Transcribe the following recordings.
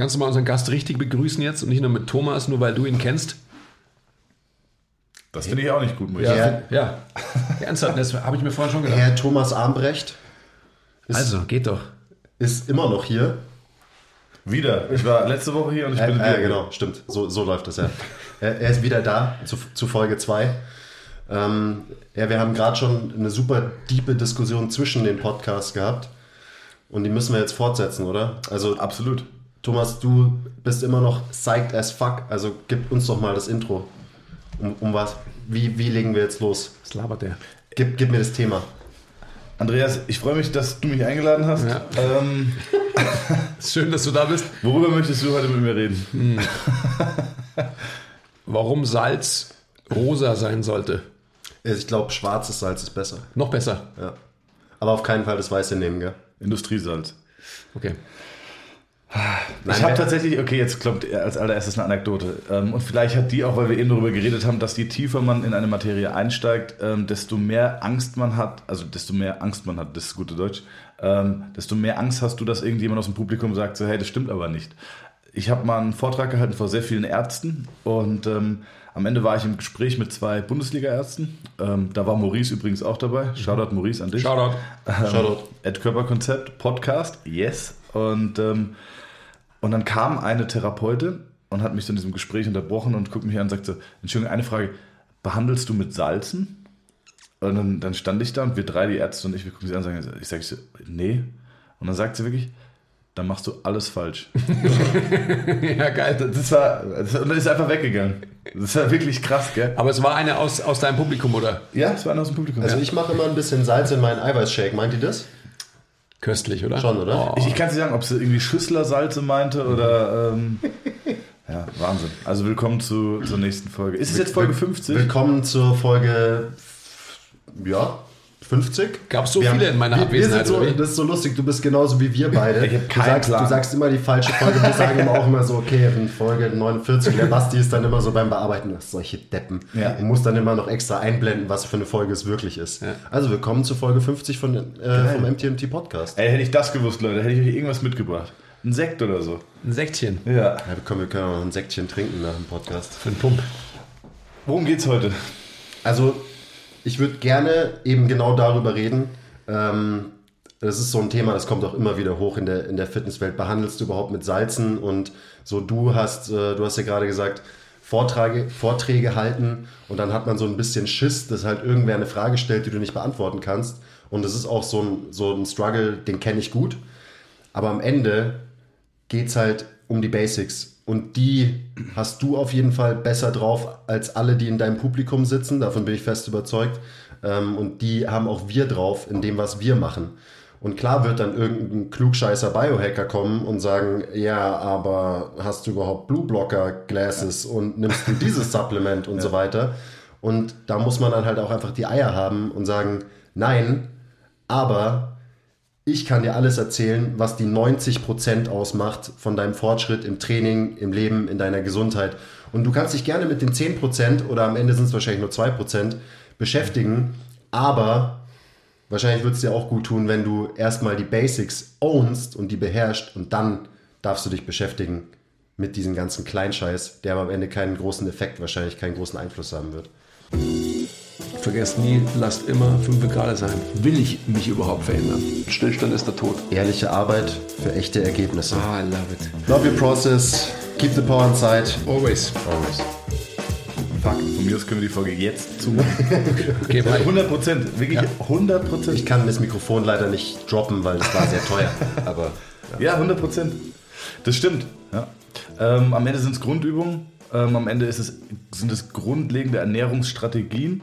Kannst du mal unseren Gast richtig begrüßen jetzt und nicht nur mit Thomas, nur weil du ihn kennst? Das finde ich auch nicht gut, muss ich Ja, sagen. ja. Ernsthaft, das habe ich mir vorher schon gedacht. Herr Thomas Armbrecht ist, Also, geht doch. ist immer noch hier. Wieder. Ich war letzte Woche hier und ich Äh, bin wieder. äh, genau, stimmt. So, so läuft das ja. er, er ist wieder da zu, zu Folge 2. Ähm, ja, wir haben gerade schon eine super diepe Diskussion zwischen den Podcasts gehabt. Und die müssen wir jetzt fortsetzen, oder? Also, Absolut. Thomas, du bist immer noch psyched as fuck. Also, gib uns doch mal das Intro. Um, um was? Wie, wie legen wir jetzt los? Was labert der? Gib, gib mir das Thema. Andreas, ich freue mich, dass du mich eingeladen hast. Ja. Ähm, Schön, dass du da bist. worüber möchtest du heute mit mir reden? Warum Salz rosa sein sollte. Ich glaube, schwarzes Salz ist besser. Noch besser. Ja. Aber auf keinen Fall das Weiße nehmen, gell? Industriesalz. Okay. Ich habe tatsächlich, okay, jetzt kommt als allererstes eine Anekdote. Ähm, und vielleicht hat die auch, weil wir eben darüber geredet haben, dass je tiefer man in eine Materie einsteigt, ähm, desto mehr Angst man hat, also desto mehr Angst man hat, das ist gute Deutsch, ähm, desto mehr Angst hast du, dass irgendjemand aus dem Publikum sagt, so, hey, das stimmt aber nicht. Ich habe mal einen Vortrag gehalten vor sehr vielen Ärzten und ähm, am Ende war ich im Gespräch mit zwei Bundesliga-Ärzten. Ähm, da war Maurice übrigens auch dabei. Shoutout Maurice an dich. Shoutout. Shoutout. Ad Körperkonzept Podcast, yes. Und, ähm, und dann kam eine Therapeutin und hat mich so in diesem Gespräch unterbrochen und guckt mich an und sagt so, Entschuldigung, eine Frage, behandelst du mit Salzen? Und dann, dann stand ich da und wir drei, die Ärzte und ich, wir gucken sie an und sagen, ich sage so, nee. Und dann sagt sie wirklich, dann machst du alles falsch. Ja, geil. Das war, das, und dann ist einfach weggegangen. Das war wirklich krass, gell? aber es war eine aus, aus deinem Publikum, oder? Ja, es war einer aus dem Publikum. Also ich mache immer ein bisschen Salz in meinen Eiweißshake. Meint ihr das? Köstlich, oder? Schon, oder? Oh. Ich, ich kann nicht sagen, ob sie irgendwie Schüsslersalze meinte oder. Ähm, ja, Wahnsinn. Also willkommen zu, zur nächsten Folge. Ist es jetzt Folge 50? Willkommen zur Folge ja, 50. Gab's so Wir viele haben- in meiner wir, wir Abwesenheit, sind so? Das ist so lustig, du bist genauso wie wir beide. Ich du, sagst, Plan. du sagst immer die falsche Folge. Wir sagen immer auch immer so, okay, in Folge 49. Der Basti ist dann immer so beim Bearbeiten, ach, solche Deppen. Ja. Und muss dann immer noch extra einblenden, was für eine Folge es wirklich ist. Ja. Also willkommen zur Folge 50 von, äh, vom MTMT Podcast. Ey, hätte ich das gewusst, Leute, hätte ich euch irgendwas mitgebracht. Ein Sekt oder so. Ein Säckchen Ja. Ja, wir können, wir können auch noch ein Säckchen trinken nach dem Podcast. für einen Pump. Worum geht's heute? Also, ich würde gerne eben genau darüber reden. Ähm, das ist so ein Thema, das kommt auch immer wieder hoch in der, in der Fitnesswelt. Behandelst du überhaupt mit Salzen? Und so, du hast, äh, du hast ja gerade gesagt, Vorträge, Vorträge halten und dann hat man so ein bisschen Schiss, dass halt irgendwer eine Frage stellt, die du nicht beantworten kannst. Und das ist auch so ein, so ein Struggle, den kenne ich gut. Aber am Ende geht es halt um die Basics. Und die hast du auf jeden Fall besser drauf als alle, die in deinem Publikum sitzen. Davon bin ich fest überzeugt. Ähm, und die haben auch wir drauf in dem, was wir machen. Und klar wird dann irgendein klugscheißer Biohacker kommen und sagen, ja, aber hast du überhaupt Blue Blocker Glasses und nimmst du dieses Supplement und so weiter. Und da muss man dann halt auch einfach die Eier haben und sagen, nein, aber ich kann dir alles erzählen, was die 90% ausmacht von deinem Fortschritt im Training, im Leben, in deiner Gesundheit. Und du kannst dich gerne mit den 10% oder am Ende sind es wahrscheinlich nur 2% beschäftigen, aber wahrscheinlich wird es dir auch gut tun, wenn du erstmal die Basics ownst und die beherrschst und dann darfst du dich beschäftigen mit diesem ganzen Kleinscheiß, der aber am Ende keinen großen Effekt, wahrscheinlich keinen großen Einfluss haben wird. Vergesst nie, lasst immer 5 Grad sein. Will ich mich überhaupt verändern? Stillstand ist der Tod. Ehrliche Arbeit für echte Ergebnisse. Ah, I love it. Love your process, keep the power inside. Always. Always. Fuck, von mir aus können wir die Folge jetzt zu. Okay, bye. 100 Prozent, wirklich 100 Prozent. Ich kann das Mikrofon leider nicht droppen, weil es war sehr teuer. Aber Ja, 100 Prozent. Das stimmt. Ja. Ähm, am Ende sind es Grundübungen. Ähm, am Ende ist es, sind es grundlegende Ernährungsstrategien.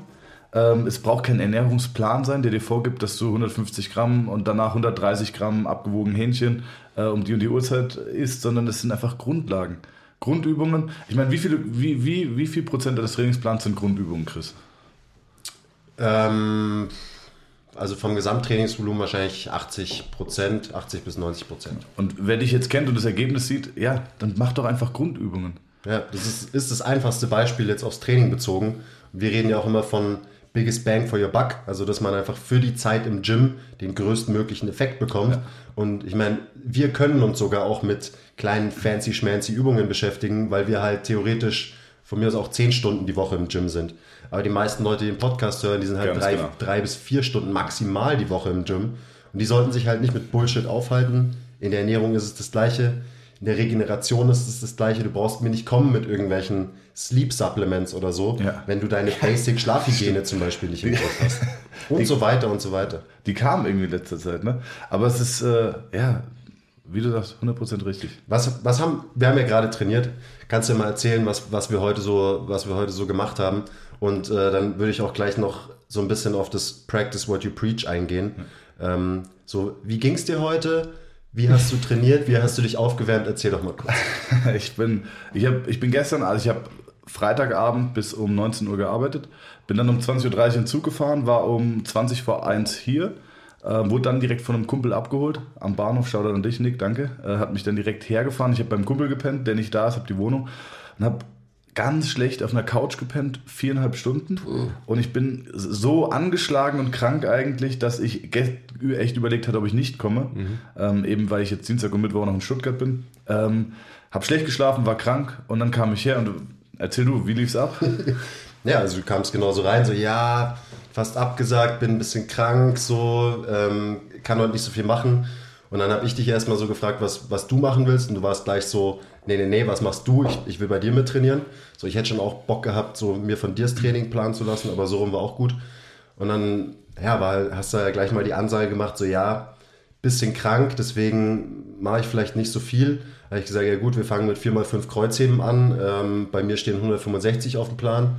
Ähm, es braucht kein Ernährungsplan sein, der dir vorgibt, dass du 150 Gramm und danach 130 Gramm abgewogen Hähnchen äh, um die und die Uhrzeit isst, sondern es sind einfach Grundlagen. Grundübungen. Ich meine, wie, viele, wie, wie, wie viel Prozent des Trainingsplans sind Grundübungen, Chris? ähm, also vom Gesamttrainingsvolumen wahrscheinlich 80 Prozent, 80 bis 90 Prozent. Und wer dich jetzt kennt und das Ergebnis sieht, ja, dann mach doch einfach Grundübungen. Ja, das ist, ist das einfachste Beispiel jetzt aufs Training bezogen. Wir reden ja auch immer von biggest bang for your buck, also dass man einfach für die Zeit im Gym den größtmöglichen Effekt bekommt. Ja. Und ich meine, wir können uns sogar auch mit kleinen fancy schmancy Übungen beschäftigen, weil wir halt theoretisch von mir aus auch zehn Stunden die Woche im Gym sind. Aber die meisten Leute, die den Podcast hören, die sind halt drei, genau. drei bis vier Stunden maximal die Woche im Gym. Und die sollten sich halt nicht mit Bullshit aufhalten. In der Ernährung ist es das Gleiche. In der Regeneration ist es das Gleiche. Du brauchst mir nicht kommen mit irgendwelchen Sleep Supplements oder so, ja. wenn du deine Basic Schlafhygiene zum Beispiel nicht im Griff hast. Und die, so weiter und so weiter. Die kamen irgendwie in letzter Zeit, ne? Aber es ist, äh, ja, wie du sagst, 100% richtig. Was, was haben, wir haben ja gerade trainiert. Kannst du dir mal erzählen, was, was, wir heute so, was wir heute so gemacht haben? Und äh, dann würde ich auch gleich noch so ein bisschen auf das Practice What You Preach eingehen. Ja. Ähm, so, wie ging es dir heute? Wie hast du trainiert? Wie hast du dich aufgewärmt? Erzähl doch mal kurz. ich bin, ich hab, ich bin gestern, also ich habe Freitagabend bis um 19 Uhr gearbeitet, bin dann um 20.30 Uhr in Zug gefahren, war um 20 vor 1 hier, äh, wurde dann direkt von einem Kumpel abgeholt am Bahnhof. Schau an dich, Nick, danke. Äh, hat mich dann direkt hergefahren. Ich habe beim Kumpel gepennt, der nicht da ist, habe die Wohnung und habe ganz schlecht auf einer Couch gepennt, viereinhalb Stunden. Und ich bin so angeschlagen und krank eigentlich, dass ich echt überlegt hatte, ob ich nicht komme. Mhm. Ähm, eben weil ich jetzt Dienstag und Mittwoch noch in Stuttgart bin. Ähm, hab schlecht geschlafen, war krank und dann kam ich her und erzähl du, wie lief's ab? ja, also du kamst genauso rein, so ja, fast abgesagt, bin ein bisschen krank, so, ähm, kann heute nicht so viel machen. Und dann habe ich dich erstmal so gefragt, was, was du machen willst. Und du warst gleich so, nee, nee, nee, was machst du? Ich, ich will bei dir mit trainieren. So, ich hätte schon auch Bock gehabt, so mir von dir das Training planen zu lassen, aber so rum war auch gut. Und dann, ja, war, hast du ja gleich mal die Ansage gemacht, so ja, bisschen krank, deswegen mache ich vielleicht nicht so viel. Da habe ich gesagt, ja gut, wir fangen mit 4x5 Kreuzheben an. Ähm, bei mir stehen 165 auf dem Plan.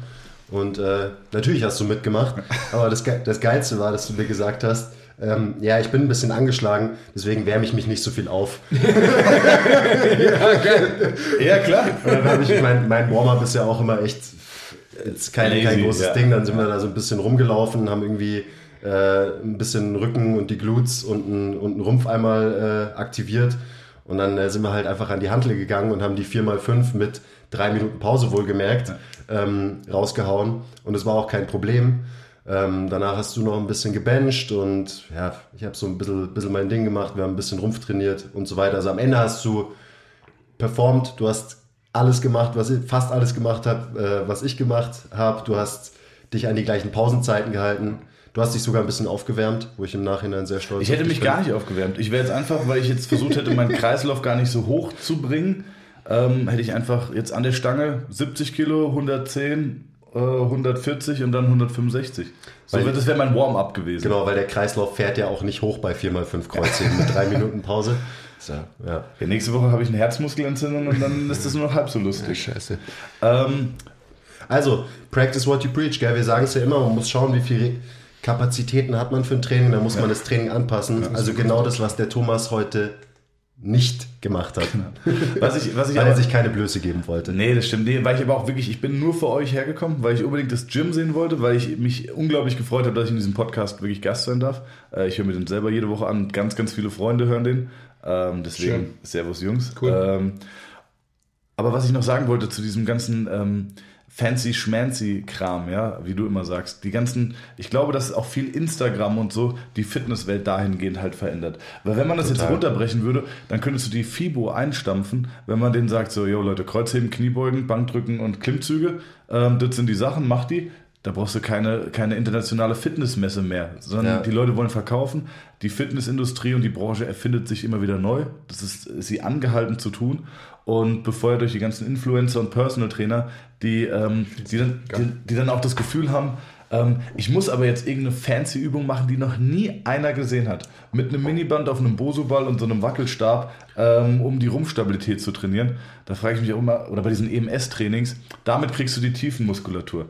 Und äh, natürlich hast du mitgemacht. Aber das, das Geilste war, dass du mir gesagt hast, ähm, ja, ich bin ein bisschen angeschlagen, deswegen wärme ich mich nicht so viel auf. ja, geil. ja, klar. Und dann habe ich, mein, mein Warm-up ist ja auch immer echt, jetzt kein, kein großes ja. Ding, dann sind wir da so ein bisschen rumgelaufen, haben irgendwie äh, ein bisschen Rücken und die Glutes und einen, und einen Rumpf einmal äh, aktiviert. Und dann äh, sind wir halt einfach an die Hantel gegangen und haben die 4x5 mit drei Minuten Pause wohlgemerkt ja. ähm, rausgehauen. Und es war auch kein Problem. Ähm, danach hast du noch ein bisschen gebencht und ja, ich habe so ein bisschen, bisschen mein Ding gemacht, wir haben ein bisschen Rumpf trainiert und so weiter. Also am Ende hast du performt, du hast alles gemacht, was ich, fast alles gemacht habe, äh, was ich gemacht habe. Du hast dich an die gleichen Pausenzeiten gehalten. Du hast dich sogar ein bisschen aufgewärmt, wo ich im Nachhinein sehr stolz bin. Ich hätte mich bin. gar nicht aufgewärmt. Ich wäre jetzt einfach, weil ich jetzt versucht hätte, meinen Kreislauf gar nicht so hoch zu bringen, ähm, hätte ich einfach jetzt an der Stange 70 Kilo, 110 140 äh, und dann 165. So, weil, das wäre mein Warm-up gewesen. Genau, weil der Kreislauf fährt ja auch nicht hoch bei 4x5 Kreuzheben mit 3 Minuten Pause. So, ja. ja. nächste Woche habe ich eine Herzmuskelentzündung und dann ist das nur noch halb so lustig. Ja, scheiße. Ähm, also, practice what you preach, gell? Wir sagen es ja immer, man muss schauen, wie viele Kapazitäten hat man für ein Training, da muss ja. man das Training anpassen. also genau das, was der Thomas heute nicht gemacht hat. Genau. Was ich, was ich weil aber, er sich keine Blöße geben wollte. Nee, das stimmt. Nee, weil ich aber auch wirklich, ich bin nur für euch hergekommen, weil ich unbedingt das Gym sehen wollte, weil ich mich unglaublich gefreut habe, dass ich in diesem Podcast wirklich Gast sein darf. Äh, ich höre mir den selber jede Woche an. Ganz, ganz viele Freunde hören den. Ähm, deswegen, Schön. Servus Jungs. Cool. Ähm, aber was ich noch sagen wollte zu diesem ganzen ähm, fancy schmancy Kram, ja, wie du immer sagst. Die ganzen, ich glaube, dass auch viel Instagram und so die Fitnesswelt dahingehend halt verändert. Weil wenn man das Total. jetzt runterbrechen würde, dann könntest du die FIBO einstampfen, wenn man denen sagt, so, yo Leute, Kreuzheben, Kniebeugen, Bankdrücken und Klimmzüge, ähm, das sind die Sachen, mach die. Da brauchst du keine, keine internationale Fitnessmesse mehr, sondern ja. die Leute wollen verkaufen. Die Fitnessindustrie und die Branche erfindet sich immer wieder neu. Das ist, ist sie angehalten zu tun und befeuert durch die ganzen Influencer und Personal Trainer, die, ähm, die, dann, die, die, dann auch das Gefühl haben, ähm, ich muss aber jetzt irgendeine fancy Übung machen, die noch nie einer gesehen hat. Mit einem Miniband auf einem Bosoball und so einem Wackelstab, ähm, um die Rumpfstabilität zu trainieren. Da frage ich mich auch immer, oder bei diesen EMS-Trainings, damit kriegst du die Tiefenmuskulatur.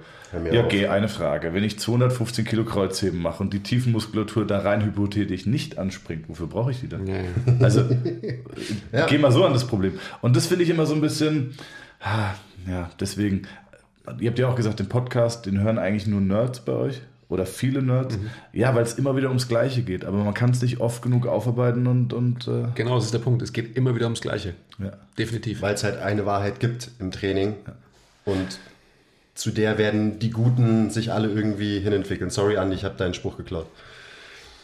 Ja, okay, eine Frage. Wenn ich 215 Kilo Kreuzheben mache und die Tiefenmuskulatur da rein hypothetisch nicht anspringt, wofür brauche ich die dann? Ja. Also, ja. geh mal so an das Problem. Und das finde ich immer so ein bisschen, ah, ja, deswegen, ihr habt ja auch gesagt, den Podcast, den hören eigentlich nur Nerds bei euch oder viele Nerds. Mhm. Ja, weil es immer wieder ums Gleiche geht. Aber man kann es nicht oft genug aufarbeiten und. und äh genau, das ist der Punkt. Es geht immer wieder ums Gleiche. Ja. Definitiv. Weil es halt eine Wahrheit gibt im Training. Ja. Und zu der werden die Guten sich alle irgendwie hinentwickeln. Sorry, Andi, ich habe deinen Spruch geklaut.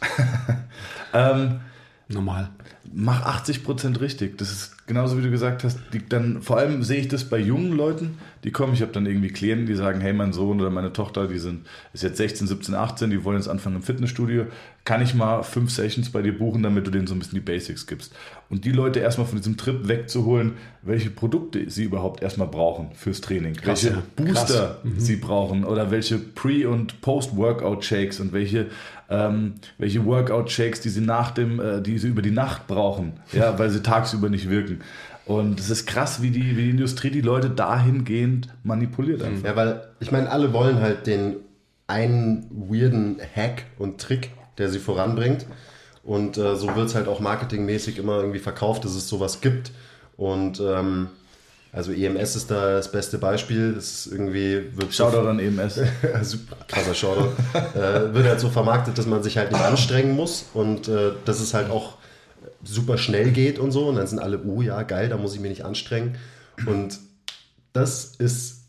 ähm, Normal. mach 80% richtig. Das ist genauso wie du gesagt hast. Die dann, vor allem sehe ich das bei jungen Leuten, die kommen. Ich habe dann irgendwie Klienten, die sagen, hey, mein Sohn oder meine Tochter, die sind, ist jetzt 16, 17, 18, die wollen jetzt anfangen im Fitnessstudio. Kann ich mal fünf Sessions bei dir buchen, damit du denen so ein bisschen die Basics gibst? Und die Leute erstmal von diesem Trip wegzuholen, welche Produkte sie überhaupt erstmal brauchen fürs Training. Krass, welche ja. Booster sie brauchen oder welche Pre- und Post-Workout-Shakes und welche, ähm, welche Workout-Shakes, die sie nach dem, äh, die sie über die Nacht brauchen, ja, weil sie tagsüber nicht wirken. Und es ist krass, wie die, wie die Industrie die Leute dahingehend manipuliert einfach. Ja, weil ich meine, alle wollen halt den einen weirden Hack und Trick, der sie voranbringt. Und äh, so wird es halt auch marketingmäßig immer irgendwie verkauft, dass es sowas gibt. Und ähm, also EMS ist da das beste Beispiel. Es ist irgendwie wird Shoutout an EMS. Super krasser Shoutout. äh, wird halt so vermarktet, dass man sich halt nicht anstrengen muss und äh, dass es halt auch super schnell geht und so. Und dann sind alle, oh ja, geil, da muss ich mich nicht anstrengen. Und das ist,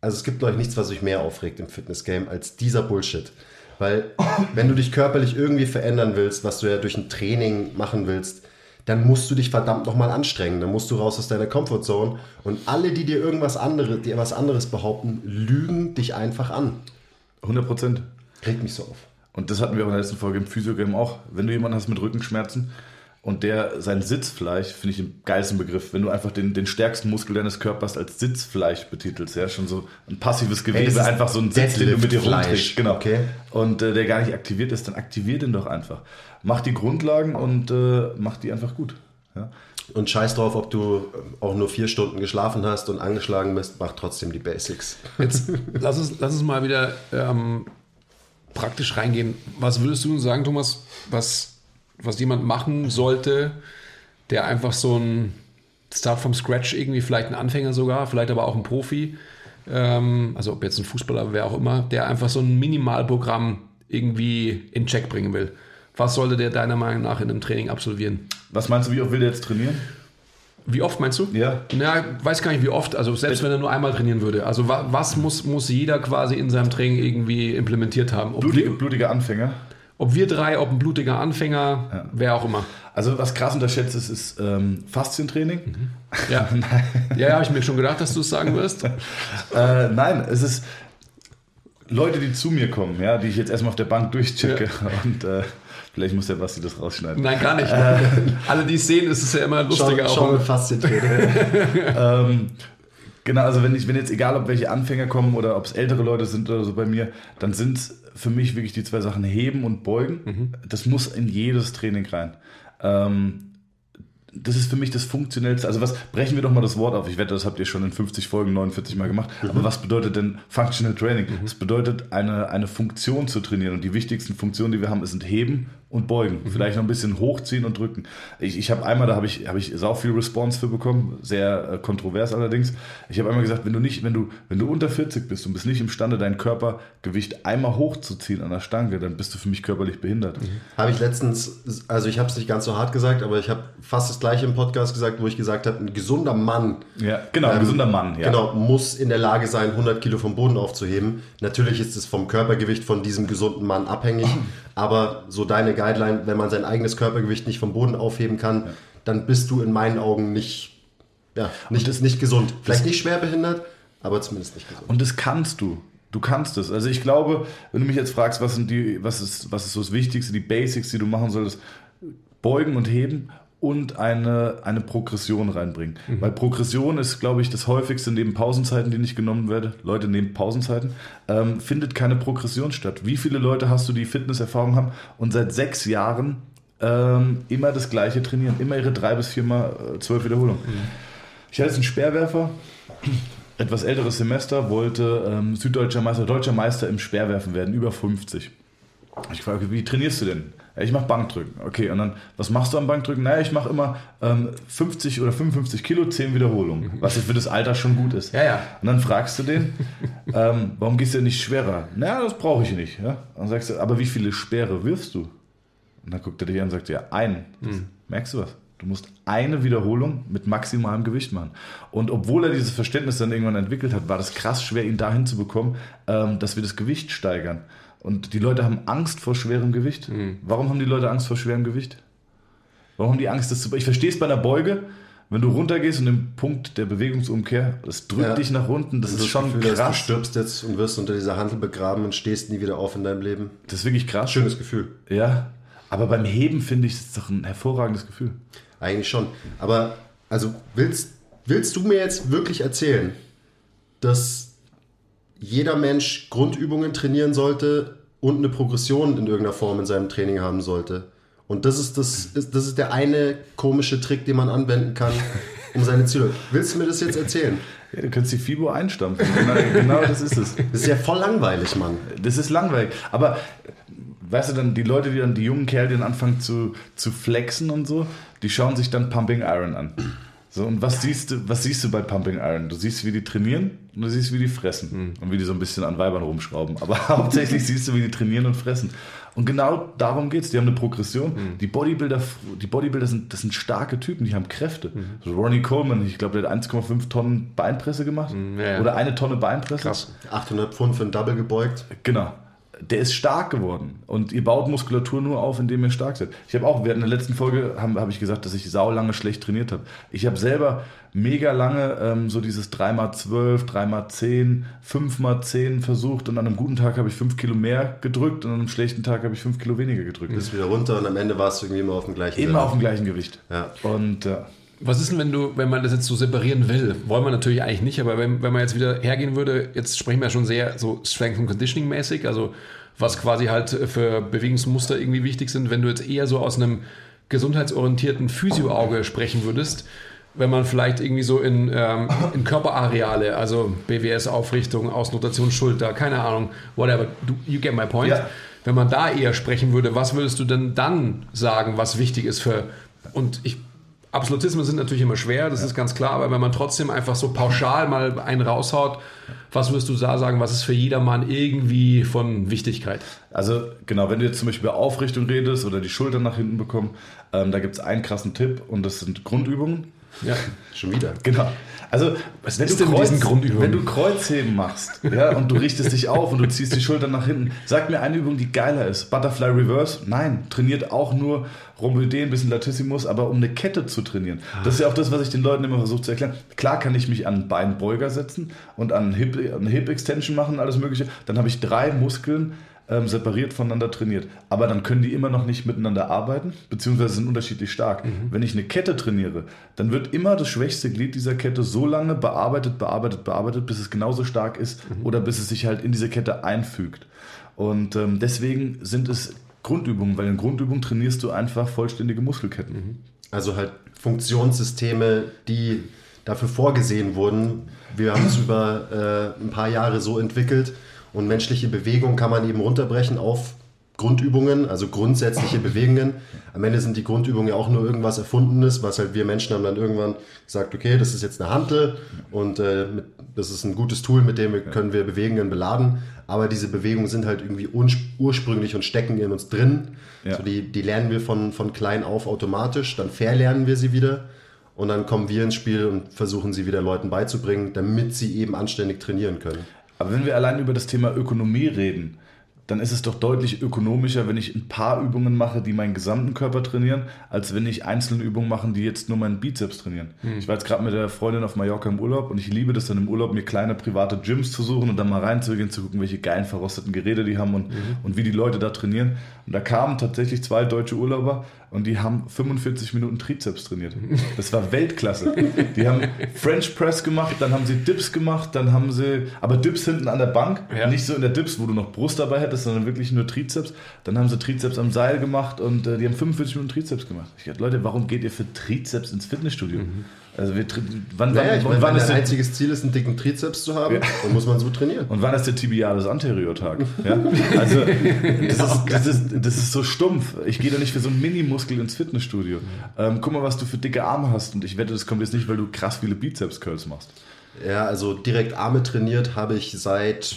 also es gibt, glaube ich, nichts, was euch mehr aufregt im Fitnessgame als dieser Bullshit. Weil, wenn du dich körperlich irgendwie verändern willst, was du ja durch ein Training machen willst, dann musst du dich verdammt nochmal anstrengen. Dann musst du raus aus deiner Comfortzone. Und alle, die dir irgendwas anderes, dir was anderes behaupten, lügen dich einfach an. 100 Prozent. Regt mich so auf. Und das hatten wir auch in der letzten Folge im Physiogame auch. Wenn du jemanden hast mit Rückenschmerzen und der sein Sitzfleisch, finde ich den geilsten Begriff, wenn du einfach den, den stärksten Muskel deines Körpers als Sitzfleisch betitelst, ja, schon so ein passives Gewebe, ist einfach so ein Sitz, den du mit dir rumträgst, genau. okay. Und äh, der gar nicht aktiviert ist, dann aktivier den doch einfach. Mach die Grundlagen und äh, mach die einfach gut. Ja. Und scheiß drauf, ob du auch nur vier Stunden geschlafen hast und angeschlagen bist, mach trotzdem die Basics. Jetzt lass uns, lass uns mal wieder ähm, praktisch reingehen. Was würdest du uns sagen, Thomas, was, was jemand machen sollte, der einfach so ein Start from Scratch irgendwie, vielleicht ein Anfänger sogar, vielleicht aber auch ein Profi, ähm, also ob jetzt ein Fußballer, wer auch immer, der einfach so ein Minimalprogramm irgendwie in Check bringen will. Was sollte der deiner Meinung nach in einem Training absolvieren? Was meinst du, wie oft will der jetzt trainieren? Wie oft meinst du? Ja. Na, weiß gar nicht wie oft. Also selbst wenn er nur einmal trainieren würde. Also wa was muss, muss jeder quasi in seinem Training irgendwie implementiert haben? Ob, Blutige, blutiger Anfänger. Ob wir drei, ob ein blutiger Anfänger, wer auch immer. Also was krass unterschätzt ist, ist ähm, Faszientraining. Ja, ja, ja habe ich mir schon gedacht, dass du es sagen wirst. Äh, nein, es ist Leute, die zu mir kommen, ja, die ich jetzt erstmal auf der Bank durchchecke und äh, vielleicht muss der Basti das rausschneiden. Nein, gar nicht. Alle, die es sehen, ist es ja immer lustiger. Schon, schon auch. fast den Training. ähm, genau, also wenn ich, wenn jetzt egal, ob welche Anfänger kommen oder ob es ältere Leute sind oder so bei mir, dann sind es für mich wirklich die zwei Sachen Heben und Beugen. Das muss in jedes Training rein. Ähm, das ist für mich das Funktionellste. Also was, brechen wir doch mal das Wort auf. Ich wette, das habt ihr schon in 50 Folgen, 49 Mal gemacht. Aber was bedeutet denn Functional Training? Es bedeutet, eine, eine Funktion zu trainieren. Und die wichtigsten Funktionen, die wir haben, sind Heben und Beugen. Vielleicht noch ein bisschen hochziehen und drücken. Ich, ich habe einmal, da habe ich, habe ich sau viel Response für bekommen. Sehr äh, kontrovers allerdings. Ich habe einmal gesagt, wenn du nicht, wenn du, wenn du unter 40 bist und bist nicht imstande, dein Körpergewicht einmal hochzuziehen an der Stange, dann bist du für mich körperlich behindert. habe ich letztens, also ich habe es nicht ganz so hart gesagt, aber ich habe fast das gleiche im Podcast gesagt, wo ich gesagt habe, ein gesunder Mann Ja, genau, ein Ähm, gesunder Mann. Ja. Genau, muss in der Lage sein, 100 Kilo vom Boden aufzuheben. Natürlich ist es vom Körpergewicht von diesem gesunden Mann abhängig, aber so deine Guideline, wenn man sein eigenes Körpergewicht nicht vom Boden aufheben kann, dann bist du in meinen Augen nicht, ja, nicht, ist nicht gesund. Vielleicht nicht schwer behindert, aber zumindest nicht gesund. Und das kannst du. Du kannst es. Also ich glaube, wenn du mich jetzt fragst, was sind die, was ist, was ist so das Wichtigste, die Basics, die du machen solltest, beugen und heben und eine, eine Progression reinbringen. Weil Progression ist, glaube ich, das häufigste neben Pausenzeiten, die nicht genommen werden. Leute nehmen Pausenzeiten. Ähm, findet keine Progression statt. Wie viele Leute hast du, die Fitnesserfahrung haben und seit sechs Jahren ähm, immer das gleiche trainieren? Immer ihre drei bis viermal äh, zwölf Wiederholungen. Ich hatte jetzt einen Speerwerfer, etwas älteres Semester, wollte ähm, süddeutscher Meister, deutscher Meister im Speerwerfen werden, über 50. Ich frage, wie trainierst du denn? Ich mache Bankdrücken. Okay, und dann, was machst du am Bankdrücken? Naja, ich mache immer ähm, 50 oder 55 Kilo, 10 Wiederholungen, was jetzt für das Alter schon gut ist. Ja, ja. Und dann fragst du den, ähm, warum gehst du denn nicht schwerer? Naja, das brauche ich nicht. Ja? Und dann sagst du, aber wie viele Speere wirfst du? Und dann guckt er dich an und sagt, ja, einen. Das, Merkst du was? Du Du musst eine Wiederholung mit maximalem Gewicht machen. Und obwohl er dieses Verständnis dann irgendwann entwickelt hat, war das krass schwer, ihn dahin zu bekommen, ähm, dass wir das Gewicht steigern. Und die Leute haben Angst vor schwerem Gewicht. Mhm. Warum haben die Leute Angst vor schwerem Gewicht? Warum haben die Angst, das zu. Ich verstehe es bei einer Beuge, wenn du runtergehst und im Punkt der Bewegungsumkehr, das drückt Ja. dich nach unten, das Das ist schon Gefühl, dass du krass. stirbst jetzt und wirst unter dieser Handel begraben und stehst nie wieder auf in deinem Leben. Das ist wirklich krass. Schönes Gefühl. Ja. Aber beim Heben finde ich es doch ein hervorragendes Gefühl. Eigentlich schon. Aber also willst, willst du mir jetzt wirklich erzählen, dass jeder Mensch Grundübungen trainieren sollte und eine Progression in irgendeiner Form in seinem Training haben sollte? Und das ist, das, ist, das ist der eine komische Trick, den man anwenden kann, um seine Ziele. Willst du mir das jetzt erzählen? Ja, du könntest die Fibo einstampfen. Genau, genau das ist es. Das ist ja voll langweilig, Mann. Das ist langweilig. Aber weißt du dann, die Leute, die dann, die jungen Kerle, die dann anfangen zu, zu flexen und so, die schauen sich dann Pumping Iron an. So, und was siehst du, was siehst du bei Pumping Iron? Du siehst, wie die trainieren und du siehst, wie die fressen. Und wie die so ein bisschen an Weibern rumschrauben. Aber hauptsächlich siehst du, wie die trainieren und fressen. Und genau darum geht's. Die haben eine Progression. Die Bodybuilder, die Bodybuilder sind, das sind starke Typen, die haben Kräfte. So Ronnie Coleman, ich glaube, der hat 1,5 Tonnen Beinpresse gemacht. ja, ja. Oder eine Tonne Beinpresse. Krass. 800 Pfund für ein Double gebeugt. Genau. Der ist stark geworden. Und ihr baut Muskulatur nur auf, indem ihr stark seid. Ich habe auch, wir hatten in der letzten Folge, habe hab ich gesagt, dass ich saulange schlecht trainiert habe. Ich habe selber mega lange ähm, so dieses 3x12, 3x10, 5x10 versucht und an einem guten Tag habe ich 5 Kilo mehr gedrückt und an einem schlechten Tag habe ich 5 Kilo weniger gedrückt. Bist wieder runter und am Ende warst du irgendwie immer auf dem gleichen Immer Level. auf dem gleichen Gewicht. Ja. Und äh, Was ist denn, wenn du, wenn man das jetzt so separieren will? Wollen wir natürlich eigentlich nicht, aber wenn, wenn man jetzt wieder hergehen würde, jetzt sprechen wir schon sehr so Strength and Conditioning mäßig, also was quasi halt für Bewegungsmuster irgendwie wichtig sind, wenn du jetzt eher so aus einem gesundheitsorientierten Physio-Auge sprechen würdest, wenn man vielleicht irgendwie so in, ähm, in Körperareale, also BWS-Aufrichtung, Ausnotation, Schulter, keine Ahnung, whatever, you get my point. Ja. Wenn man da eher sprechen würde, was würdest du denn dann sagen, was wichtig ist für, und ich, Absolutismen sind natürlich immer schwer, das ist ganz klar, aber wenn man trotzdem einfach so pauschal mal einen raushaut, was würdest du da sagen, was ist für jedermann irgendwie von Wichtigkeit? Also genau, wenn du jetzt zum Beispiel über Aufrichtung redest oder die Schultern nach hinten bekommen, ähm, da gibt es einen krassen Tipp und das sind Grundübungen. Ja. Schon wieder. Genau. Also, Was wenn du, Kreuz, wenn du Kreuzheben machst ja, und du richtest dich auf und du ziehst die Schultern nach hinten, sag mir eine Übung, die geiler ist. Butterfly Reverse? Nein, trainiert auch nur Rhomboidee, ein bisschen Latissimus, aber um eine Kette zu trainieren. Das ist ja auch das, was ich den Leuten immer versuche zu erklären. Klar kann ich mich an Beinbeuger setzen und an Hip, eine Hip Extension machen, alles mögliche. Dann habe ich drei Muskeln, ähm, separiert voneinander trainiert. Aber dann können die immer noch nicht miteinander arbeiten, beziehungsweise sind unterschiedlich stark. Wenn ich eine Kette trainiere, dann wird immer das schwächste Glied dieser Kette so lange bearbeitet, bearbeitet, bearbeitet, bis es genauso stark ist oder bis es sich halt in diese Kette einfügt. Und ähm, deswegen sind es Grundübungen, weil in Grundübungen trainierst du einfach vollständige Muskelketten. Also halt Funktionssysteme, die dafür vorgesehen wurden. Wir haben es über äh, ein paar Jahre so entwickelt und menschliche Bewegung kann man eben runterbrechen auf Grundübungen, also grundsätzliche Bewegungen. Am Ende sind die Grundübungen ja auch nur irgendwas Erfundenes, was halt wir Menschen haben dann irgendwann gesagt, okay, das ist jetzt eine Hantel und äh, mit, das ist ein gutes Tool, mit dem wir, können wir Bewegungen beladen. Aber diese Bewegungen sind halt irgendwie urs- ursprünglich und stecken in uns drin. Ja. So die, die lernen wir von, von klein auf automatisch, dann verlernen wir sie wieder und dann kommen wir ins Spiel und versuchen sie wieder Leuten beizubringen, damit sie eben anständig trainieren können. Aber wenn wir allein über das Thema Ökonomie reden, dann ist es doch deutlich ökonomischer, wenn ich ein paar Übungen mache, die meinen gesamten Körper trainieren, als wenn ich einzelne Übungen mache, die jetzt nur meinen Bizeps trainieren. Ich war jetzt gerade mit der Freundin auf Mallorca im Urlaub und ich liebe das dann im Urlaub, mir kleine private Gyms zu suchen und dann mal reinzugehen, zu gucken, welche geilen verrosteten Geräte die haben und, und wie die Leute da trainieren. Und da kamen tatsächlich zwei deutsche Urlauber und die haben 45 Minuten Trizeps trainiert. Das war Weltklasse. Die haben French Press gemacht, dann haben sie Dips gemacht, dann haben sie, aber Dips hinten an der Bank, Ja. nicht so in der Dips, wo du noch Brust dabei hättest, sondern wirklich nur Trizeps. Dann haben sie Trizeps am Seil gemacht und äh, die haben 45 Minuten Trizeps gemacht. Ich dachte, Leute, warum geht ihr für Trizeps ins Fitnessstudio? Also wir, wann, Naja, wann, ich und, meine, wann wenn ist dein der, einziges Ziel ist, einen dicken Trizeps zu haben, dann muss man so trainieren. und wann ist der Tibialis Anterior-Tag? Ja? Also das, ist, das, ist, das ist so stumpf. Ich gehe da nicht für so einen Minimuskel ins Fitnessstudio. Ähm, guck mal, was du für dicke Arme hast. Und ich wette, das kommt jetzt nicht, weil du krass viele Bizeps-Curls machst. Ja, also direkt Arme trainiert habe ich seit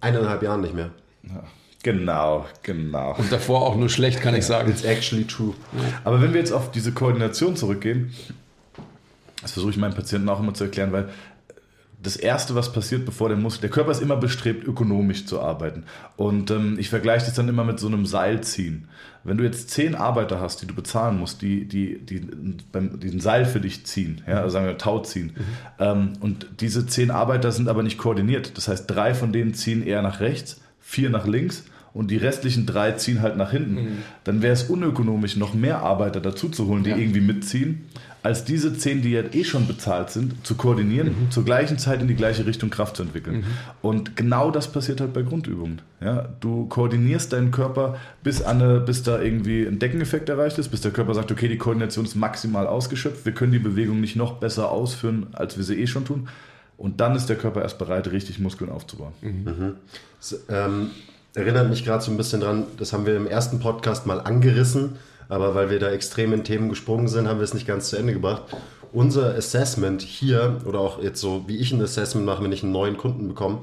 eineinhalb Jahren nicht mehr. Ja, Genau, genau. Und davor auch nur schlecht, kann ich sagen. It's actually true. Aber wenn wir jetzt auf diese Koordination zurückgehen, das versuche ich meinen Patienten auch immer zu erklären, weil das Erste, was passiert, bevor der Muskel, der Körper ist immer bestrebt, ökonomisch zu arbeiten. Und ähm, ich vergleiche das dann immer mit so einem Seilziehen. Wenn du jetzt zehn Arbeiter hast, die du bezahlen musst, die, die, die, beim, die ein Seil für dich ziehen, ja, also sagen wir Tau ziehen, mhm. ähm, und diese zehn Arbeiter sind aber nicht koordiniert. Das heißt, drei von denen ziehen eher nach rechts, vier nach links und die restlichen drei ziehen halt nach hinten, mhm. dann wäre es unökonomisch, noch mehr Arbeiter dazu zu holen, die ja. irgendwie mitziehen, als diese zehn, die ja eh schon bezahlt sind, zu koordinieren, mhm. zur gleichen Zeit in die gleiche Richtung Kraft zu entwickeln. Mhm. Und genau das passiert halt bei Grundübungen. Ja, du koordinierst deinen Körper, bis, eine, bis da irgendwie ein Deckeneffekt erreicht ist, bis der Körper sagt, okay, die Koordination ist maximal ausgeschöpft, wir können die Bewegung nicht noch besser ausführen, als wir sie eh schon tun. Und dann ist der Körper erst bereit, richtig Muskeln aufzubauen. Mhm. mhm. So, ähm, erinnert mich gerade so ein bisschen dran, das haben wir im ersten Podcast mal angerissen, aber weil wir da extrem in Themen gesprungen sind, haben wir es nicht ganz zu Ende gebracht. Unser Assessment hier, oder auch jetzt so, wie ich ein Assessment mache, wenn ich einen neuen Kunden bekomme,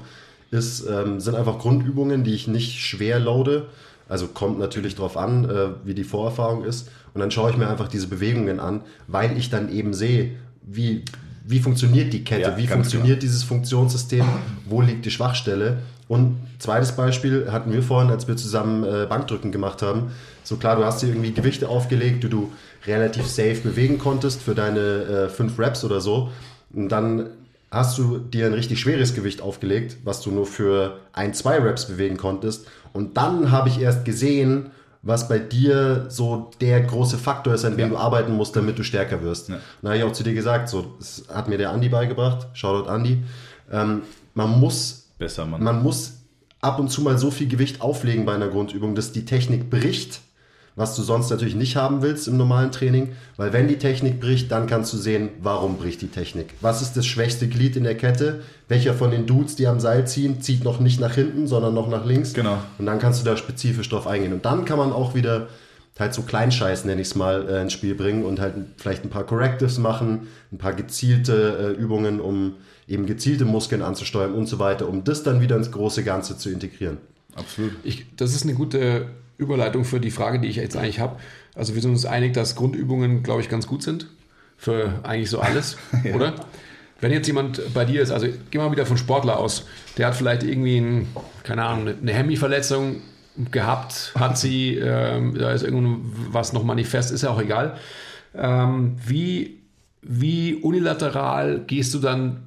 ist, ähm, sind einfach Grundübungen, die ich nicht schwer loade. Also kommt natürlich darauf an, äh, wie die Vorerfahrung ist. Und dann schaue ich mir einfach diese Bewegungen an, weil ich dann eben sehe, wie, wie funktioniert die Kette, ja, wie funktioniert genau. dieses Funktionssystem, wo liegt die Schwachstelle und zweites Beispiel hatten wir vorhin, als wir zusammen äh, Bankdrücken gemacht haben. So klar, du hast dir irgendwie Gewichte aufgelegt, die du relativ safe bewegen konntest für deine äh, fünf Reps oder so. Und dann hast du dir ein richtig schweres Gewicht aufgelegt, was du nur für ein, zwei Reps bewegen konntest. Und dann habe ich erst gesehen, was bei dir so der große Faktor ist, an dem ja. du arbeiten musst, damit du stärker wirst. Ja. Da habe ich auch zu dir gesagt, so, das hat mir der Andi beigebracht. Shoutout Andi. Ähm, man muss besser man. Man muss ab und zu mal so viel Gewicht auflegen bei einer Grundübung, dass die Technik bricht, was du sonst natürlich nicht haben willst im normalen Training, weil wenn die Technik bricht, dann kannst du sehen, warum bricht die Technik. Was ist das schwächste Glied in der Kette? Welcher von den Dudes, die am Seil ziehen, zieht noch nicht nach hinten, sondern noch nach links? Genau. Und dann kannst du da spezifisch drauf eingehen. Und dann kann man auch wieder halt so Kleinscheiß, nenne ich es mal, äh, ins Spiel bringen und halt vielleicht ein paar Correctives machen, ein paar gezielte äh, Übungen, um eben gezielte Muskeln anzusteuern und so weiter, um das dann wieder ins große Ganze zu integrieren. Absolut. Ich, das ist eine gute Überleitung für die Frage, die ich jetzt eigentlich habe. Also wir sind uns einig, dass Grundübungen, glaube ich, ganz gut sind für eigentlich so alles, ja. oder? Wenn jetzt jemand bei dir ist, also geh mal wieder von Sportler aus, der hat vielleicht irgendwie, ein, keine Ahnung, eine Hemi-Verletzung gehabt, hat sie, ähm, da ist irgendwas noch manifest, ist ja auch egal. Ähm, wie, wie unilateral gehst du dann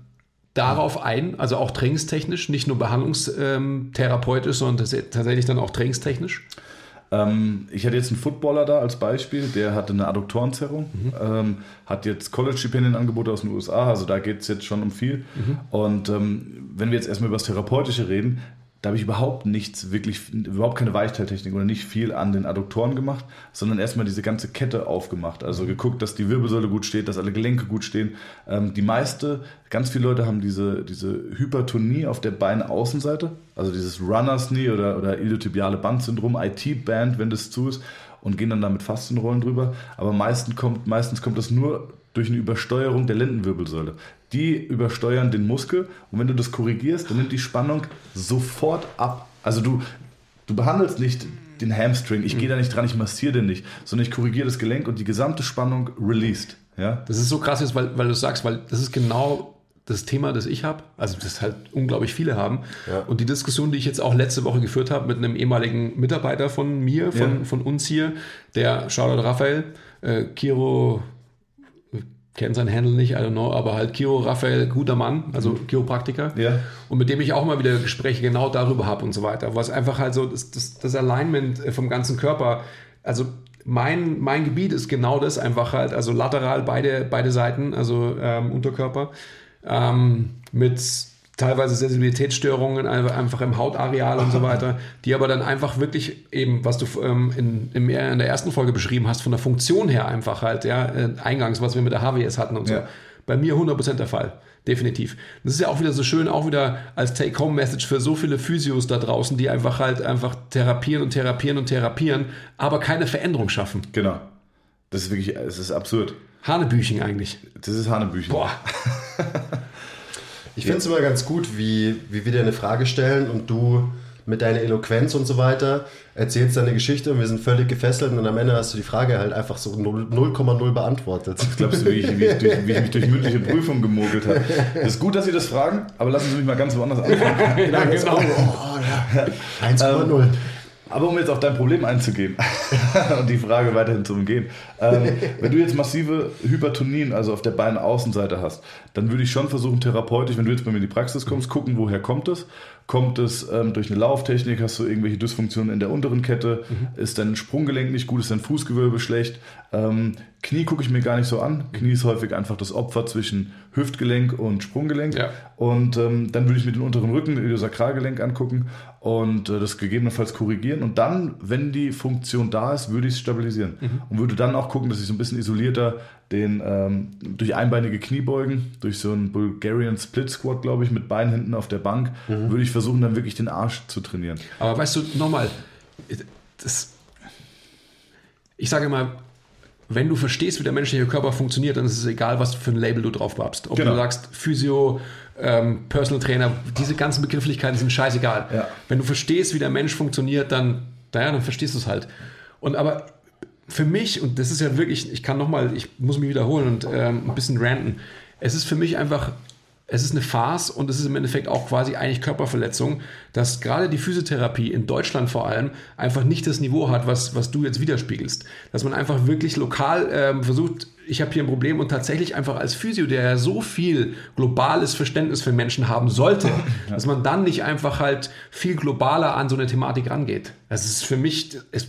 darauf ein, also auch trainingstechnisch, nicht nur behandlungstherapeutisch, sondern tatsächlich dann auch trainingstechnisch? Ähm, ich hatte jetzt einen Footballer da als Beispiel, der hatte eine Adduktorenzerrung, mhm. ähm, hat jetzt College-Stipendienangebote aus den USA, also da geht es jetzt schon um viel. Mhm. Und ähm, wenn wir jetzt erstmal über das Therapeutische reden, da habe ich überhaupt nichts, wirklich, überhaupt keine Weichteiltechnik oder nicht viel an den Adduktoren gemacht, sondern erstmal diese ganze Kette aufgemacht. Also geguckt, dass die Wirbelsäule gut steht, dass alle Gelenke gut stehen. Ähm, die meiste, ganz viele Leute haben diese, diese Hypertonie auf der Beinaußenseite, also dieses Runner's Knee oder, oder iliotibiale Bandsyndrom, IT-Band, wenn das zu ist, und gehen dann damit Faszienrollen drüber. Aber meistens kommt, meistens kommt das nur durch eine Übersteuerung der Lendenwirbelsäule die übersteuern den Muskel und wenn du das korrigierst, dann nimmt die Spannung sofort ab. Also du, du behandelst nicht den Hamstring, ich gehe da nicht dran, ich massiere den nicht, sondern ich korrigiere das Gelenk und die gesamte Spannung released. Ja? Das ist so krass jetzt, weil, weil du sagst, weil das ist genau das Thema, das ich habe, also das halt unglaublich viele haben. Ja. Und die Diskussion, die ich jetzt auch letzte Woche geführt habe mit einem ehemaligen Mitarbeiter von mir, von, ja. von uns hier, der Charlotte Raphael, äh, Kiro kenne sein Handle nicht, I don't know, aber halt Kiro Raphael, guter Mann, also mhm. Chiropraktiker. Ja. Und mit dem ich auch mal wieder Gespräche genau darüber habe und so weiter. Was einfach halt so, das, das, das Alignment äh, vom ganzen Körper, also mein, mein Gebiet ist genau das, einfach halt, also lateral beide, beide Seiten, also ähm, Unterkörper, ähm, mit teilweise Sensibilitätsstörungen einfach im Hautareal und so weiter, die aber dann einfach wirklich eben, was du ähm, in, in, der ersten Folge beschrieben hast, von der Funktion her einfach halt, ja, äh, eingangs, was wir mit der HWS hatten und so. Ja. Bei mir 100% der Fall. Definitiv. Das ist ja auch wieder so schön, auch wieder als Take-Home-Message für so viele Physios da draußen, die einfach halt einfach therapieren und therapieren und therapieren, aber keine Veränderung schaffen. Genau. Das ist wirklich, es ist absurd. Hanebüchen eigentlich. Das ist Hanebüchen. Boah. Ich finde es immer ganz gut, wie, wie wir dir eine Frage stellen und du mit deiner Eloquenz und so weiter, erzählst deine Geschichte und wir sind völlig gefesselt und am Ende hast du die Frage halt einfach so 0,0 beantwortet. Was glaubst du, wie ich, wie, ich durch, wie ich mich durch mündliche Prüfung gemogelt habe? Es ist gut, dass Sie das fragen, aber lassen Sie mich mal ganz woanders anfangen. Ja, genau. Oh, ja. 1,0. Aber um jetzt auf dein Problem einzugehen und die Frage weiterhin zu umgehen. Ähm, wenn du jetzt massive Hypertonien, also auf der Beinaußenseite hast, dann würde ich schon versuchen, therapeutisch, wenn du jetzt bei mir in die Praxis kommst, gucken, woher kommt es. Kommt es ähm, durch eine Lauftechnik? Hast du irgendwelche Dysfunktionen in der unteren Kette? Mhm. Ist dein Sprunggelenk nicht gut? Ist dein Fußgewölbe schlecht? Ähm, Knie gucke ich mir gar nicht so an. Knie ist häufig einfach das Opfer zwischen Hüftgelenk und Sprunggelenk. Ja. Und ähm, dann würde ich mir den unteren Rücken, Iliosakralgelenk angucken und äh, das gegebenenfalls korrigieren. Und dann, wenn die Funktion da ist, würde ich es stabilisieren. Mhm. Und würde dann auch gucken, dass ich so ein bisschen isolierter den ähm, durch einbeinige Kniebeugen, durch so einen Bulgarian Split Squat, glaube ich, mit Beinen hinten auf der Bank, mhm. würde ich versuchen, dann wirklich den Arsch zu trainieren. Aber weißt du, nochmal, das, ich sage mal, wenn du verstehst, wie der menschliche Körper funktioniert, dann ist es egal, was für ein Label du drauf babst. Ob genau. du sagst Physio, ähm, Personal Trainer, diese ganzen Begrifflichkeiten sind scheißegal. Ja. Wenn du verstehst, wie der Mensch funktioniert, dann, naja, dann verstehst du es halt. Und aber für mich, und das ist ja wirklich, ich kann nochmal, ich muss mich wiederholen und ähm, ein bisschen ranten, es ist für mich einfach, es ist eine Farce und es ist im Endeffekt auch quasi eigentlich Körperverletzung, dass gerade die Physiotherapie in Deutschland vor allem einfach nicht das Niveau hat, was, was du jetzt widerspiegelst. Dass man einfach wirklich lokal ähm, versucht, ich habe hier ein Problem und tatsächlich einfach als Physio, der ja so viel globales Verständnis für Menschen haben sollte, ja. dass man dann nicht einfach halt viel globaler an so eine Thematik rangeht. Das ist für mich, es,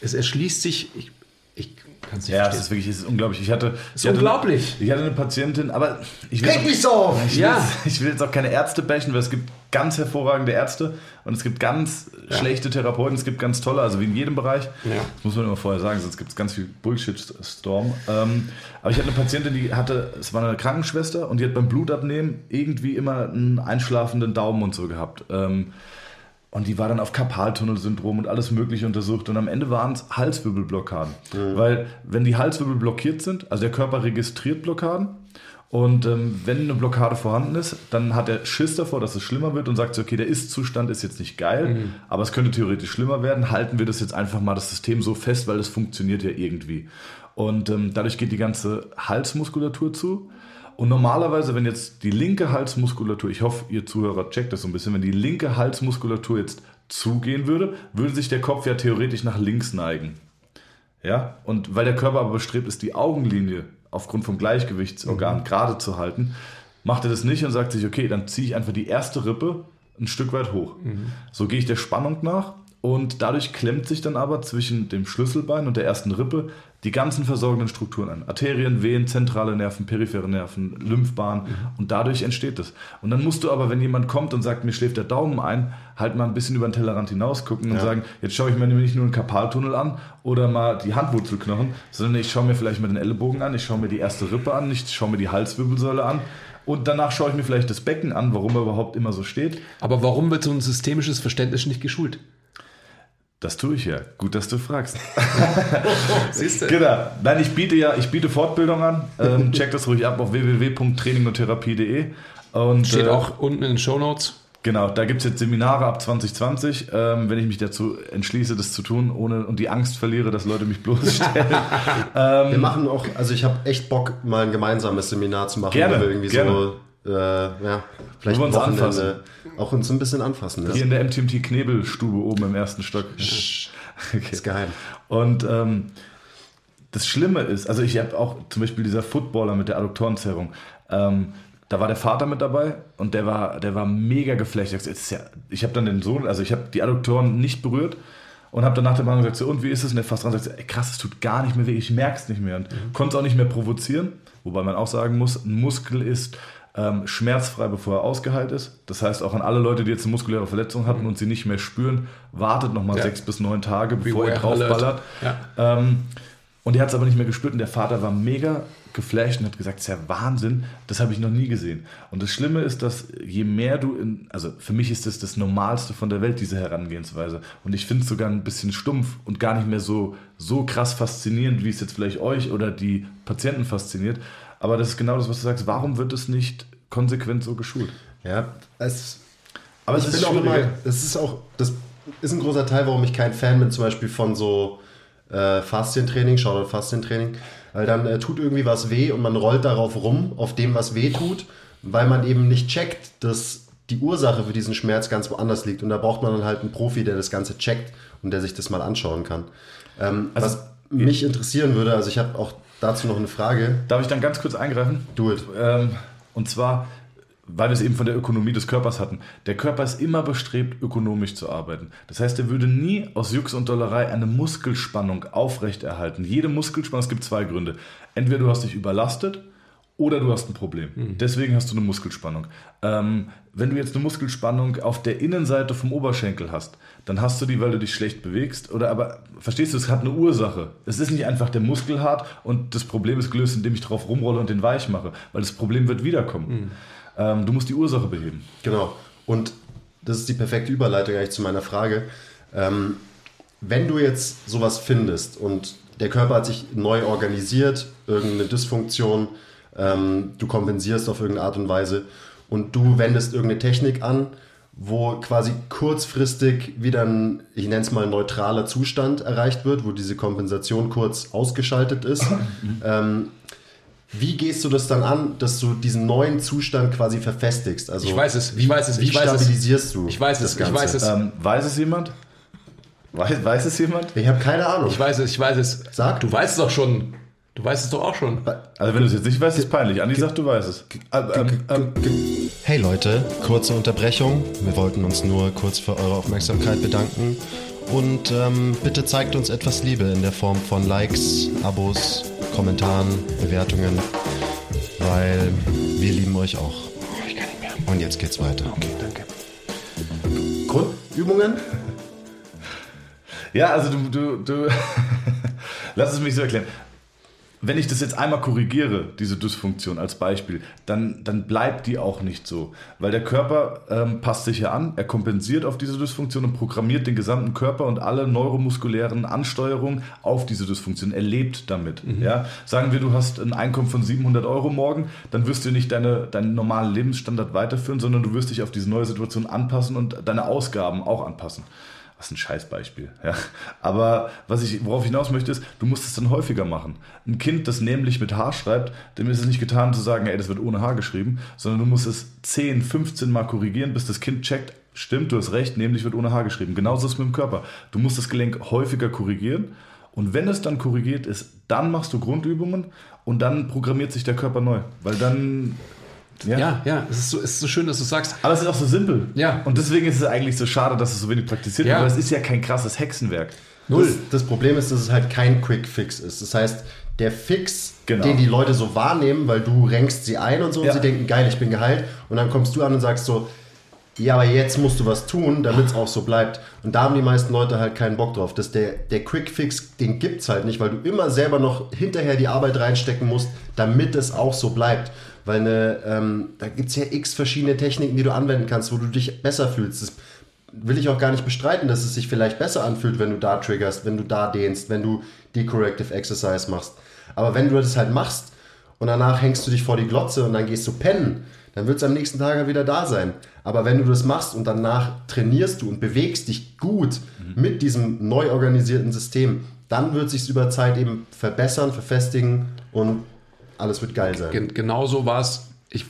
es erschließt sich, ich, ich kann es nicht Ja, es ist wirklich es ist unglaublich. Ich hatte, ist ich unglaublich. Hatte, ich hatte eine Patientin, aber ich will, Reg mich so Ich will, ja. ich will jetzt auch keine Ärzte bashen, weil es gibt ganz hervorragende Ärzte und es gibt ganz ja. schlechte Therapeuten, es gibt ganz tolle, also wie in jedem Bereich. Ja. Das muss man immer vorher sagen, sonst gibt es ganz viel Bullshit-Storm. Ähm, aber ich hatte eine Patientin, die hatte, es war eine Krankenschwester und die hat beim Blutabnehmen irgendwie immer einen einschlafenden Daumen und so gehabt. Ähm, und die war dann auf Karpaltunnelsyndrom und alles Mögliche untersucht. Und am Ende waren es Halswirbelblockaden. Mhm. Weil, wenn die Halswirbel blockiert sind, also der Körper registriert Blockaden. Und ähm, wenn eine Blockade vorhanden ist, dann hat er Schiss davor, dass es schlimmer wird und sagt so, okay, der Ist-Zustand ist jetzt nicht geil, mhm. aber es könnte theoretisch schlimmer werden. Halten wir das jetzt einfach mal das System so fest, weil es funktioniert ja irgendwie. Und ähm, dadurch geht die ganze Halsmuskulatur zu. Und normalerweise, wenn jetzt die linke Halsmuskulatur, ich hoffe, ihr Zuhörer checkt das so ein bisschen, wenn die linke Halsmuskulatur jetzt zugehen würde, würde sich der Kopf ja theoretisch nach links neigen. Ja, und weil der Körper aber bestrebt ist, die Augenlinie aufgrund vom Gleichgewichtsorgan mhm. gerade zu halten, macht er das nicht und sagt sich, okay, dann ziehe ich einfach die erste Rippe ein Stück weit hoch. Mhm. So gehe ich der Spannung nach und dadurch klemmt sich dann aber zwischen dem Schlüsselbein und der ersten Rippe die ganzen versorgenden Strukturen an. Arterien, Venen, zentrale Nerven, periphere Nerven, Lymphbahn. Mhm. Und dadurch entsteht es. Und dann musst du aber, wenn jemand kommt und sagt, mir schläft der Daumen ein, halt mal ein bisschen über den Tellerrand hinaus gucken ja. und sagen, jetzt schaue ich mir nicht nur einen Kapaltunnel an oder mal die Handwurzelknochen, sondern ich schaue mir vielleicht mal den Ellenbogen an, ich schaue mir die erste Rippe an, ich schaue mir die Halswirbelsäule an. Und danach schaue ich mir vielleicht das Becken an, warum er überhaupt immer so steht. Aber warum wird so ein systemisches Verständnis nicht geschult? Das tue ich ja. Gut, dass du fragst. Siehst du? Genau. Nein, ich biete ja, ich biete Fortbildung an. Ähm, check das ruhig ab auf www.trainingundtherapie.de. Und, Steht äh, auch unten in den Show Notes. Genau, da gibt es jetzt Seminare ab 2020, ähm, wenn ich mich dazu entschließe, das zu tun, ohne und die Angst verliere, dass Leute mich bloßstellen. ähm, wir machen auch, also ich habe echt Bock, mal ein gemeinsames Seminar zu machen, gerne, wo wir irgendwie gerne. so äh, ja, vielleicht wir uns anfassen. auch uns ein bisschen anfassen. Hier in der MTMT Knebelstube oben im ersten Stock. okay. ist geheim. Und ähm, das Schlimme ist, also ich habe auch zum Beispiel dieser Footballer mit der Adduktorenzerrung. Ähm, da war der Vater mit dabei und der war, der war mega geflecht. Ja, ich habe dann den Sohn, also ich habe die Adduktoren nicht berührt und habe dann nach der Behandlung gesagt, so, und wie ist es? Und der fast dran sagt, ey, krass, es tut gar nicht mehr weh, ich merke es nicht mehr. Und mhm. konnte es auch nicht mehr provozieren, wobei man auch sagen muss, ein Muskel ist ähm, schmerzfrei, bevor er ausgeheilt ist. Das heißt auch an alle Leute, die jetzt eine muskuläre Verletzung hatten und sie nicht mehr spüren, wartet nochmal ja. sechs bis neun Tage, bevor ihr draufballert. Ja. Ähm, und er hat es aber nicht mehr gespürt und der Vater war mega geflasht und hat gesagt, das ist ja Wahnsinn, das habe ich noch nie gesehen. Und das Schlimme ist, dass je mehr du in, also für mich ist das das Normalste von der Welt, diese Herangehensweise. Und ich finde es sogar ein bisschen stumpf und gar nicht mehr so, so krass faszinierend, wie es jetzt vielleicht euch oder die Patienten fasziniert. Aber das ist genau das, was du sagst. Warum wird es nicht konsequent so geschult? Ja, es Aber bin ist auch immer, das ist auch, das ist ein großer Teil, warum ich kein Fan bin, zum Beispiel von so äh, Faszientraining, Shoutout Faszientraining, weil dann äh, tut irgendwie was weh und man rollt darauf rum, auf dem, was weh tut, weil man eben nicht checkt, dass die Ursache für diesen Schmerz ganz woanders liegt. Und da braucht man dann halt einen Profi, der das Ganze checkt und der sich das mal anschauen kann. Ähm, Also- was mich interessieren würde, also ich habe auch dazu noch eine Frage. Darf ich dann ganz kurz eingreifen? Do it. Ähm, und zwar, weil wir es eben von der Ökonomie des Körpers hatten. Der Körper ist immer bestrebt, ökonomisch zu arbeiten. Das heißt, er würde nie aus Jux und Dollerei eine Muskelspannung aufrechterhalten. Jede Muskelspannung, es gibt zwei Gründe. Entweder du hast dich überlastet oder du hast ein Problem. Deswegen hast du eine Muskelspannung. Ähm, wenn du jetzt eine Muskelspannung auf der Innenseite vom Oberschenkel hast, dann hast du die, weil du dich schlecht bewegst. Oder aber, verstehst du, es hat eine Ursache. Es ist nicht einfach der Muskel hart und das Problem ist gelöst, indem ich drauf rumrolle und den weich mache. Weil das Problem wird wiederkommen. Ähm, du musst die Ursache beheben. Genau. Und das ist die perfekte Überleitung eigentlich zu meiner Frage. Ähm, wenn du jetzt sowas findest und der Körper hat sich neu organisiert, irgendeine Dysfunktion, ähm, du kompensierst auf irgendeine Art und Weise und du wendest irgendeine Technik an, wo quasi kurzfristig wieder ein, ich nenne es mal, neutraler Zustand erreicht wird, wo diese Kompensation kurz ausgeschaltet ist. ähm, wie gehst du das dann an, dass du diesen neuen Zustand quasi verfestigst? Also Ich weiß es, ich weiß es, Wie ich weiß es. stabilisierst du? Ich weiß das es, ich weiß es. Ähm, weiß es jemand? Weiß, weiß es jemand? Ich habe keine Ahnung. Ich weiß es, ich weiß es. Sag. Du weißt es doch schon. Du weißt es doch auch schon. Also wenn du es jetzt nicht weißt, ist es peinlich. Andi sagt, du weißt es. Ähm, ähm, Hey Leute, kurze Unterbrechung. Wir wollten uns nur kurz für eure Aufmerksamkeit bedanken. Und ähm, bitte zeigt uns etwas Liebe in der Form von Likes, Abos, Kommentaren, Bewertungen, weil wir lieben euch auch. Und jetzt geht's weiter. Okay, danke. Grundübungen? Ja, also du, du, du lass es mich so erklären. Wenn ich das jetzt einmal korrigiere, diese Dysfunktion als Beispiel, dann, dann bleibt die auch nicht so. Weil der Körper ähm, passt sich ja an, er kompensiert auf diese Dysfunktion und programmiert den gesamten Körper und alle neuromuskulären Ansteuerungen auf diese Dysfunktion. Er lebt damit. Ja? Sagen wir, du hast ein Einkommen von 700 Euro morgen, dann wirst du nicht deine, deinen normalen Lebensstandard weiterführen, sondern du wirst dich auf diese neue Situation anpassen und deine Ausgaben auch anpassen. Was ein Scheißbeispiel. Ja. Aber was ich, worauf ich hinaus möchte, ist, du musst es dann häufiger machen. Ein Kind, das nämlich mit H schreibt, dem ist es nicht getan zu sagen, ey, das wird ohne H geschrieben, sondern du musst es 10, 15 Mal korrigieren, bis das Kind checkt, stimmt, du hast recht, nämlich wird ohne H geschrieben. Genauso ist es mit dem Körper. Du musst das Gelenk häufiger korrigieren und wenn es dann korrigiert ist, dann machst du Grundübungen und dann programmiert sich der Körper neu. Weil dann. Ja, ja, es ist so, es ist so schön, dass du sagst. Aber es ist auch so simpel. Ja. Und deswegen ist es eigentlich so schade, dass es so wenig praktiziert Ja. wird, weil es ist ja kein krasses Hexenwerk. Null. Das, das Problem ist, dass es halt kein Quick Fix ist. Das heißt, der Fix, Genau. den die Leute so wahrnehmen, weil du renkst sie ein und so Ja. und sie denken, geil, ich bin geheilt. Und dann kommst du an und sagst so, ja, aber jetzt musst du was tun, damit es auch so bleibt. Und da haben die meisten Leute halt keinen Bock drauf. Das der, der Quick Fix, den gibt es halt nicht, weil du immer selber noch hinterher die Arbeit reinstecken musst, damit es auch so bleibt. Weil eine, ähm, da gibt es ja x verschiedene Techniken, die du anwenden kannst, wo du dich besser fühlst. Das will ich auch gar nicht bestreiten, dass es sich vielleicht besser anfühlt, wenn du da triggerst, wenn du da dehnst, wenn du die Corrective Exercise machst. Aber wenn du das halt machst und danach hängst du dich vor die Glotze und dann gehst du pennen, dann wird es am nächsten Tag wieder da sein. Aber wenn du das machst und danach trainierst du und bewegst dich gut mit diesem neu organisierten System, dann wird sich über Zeit eben verbessern, verfestigen und alles wird geil sein. Gen genau so war es. Ich,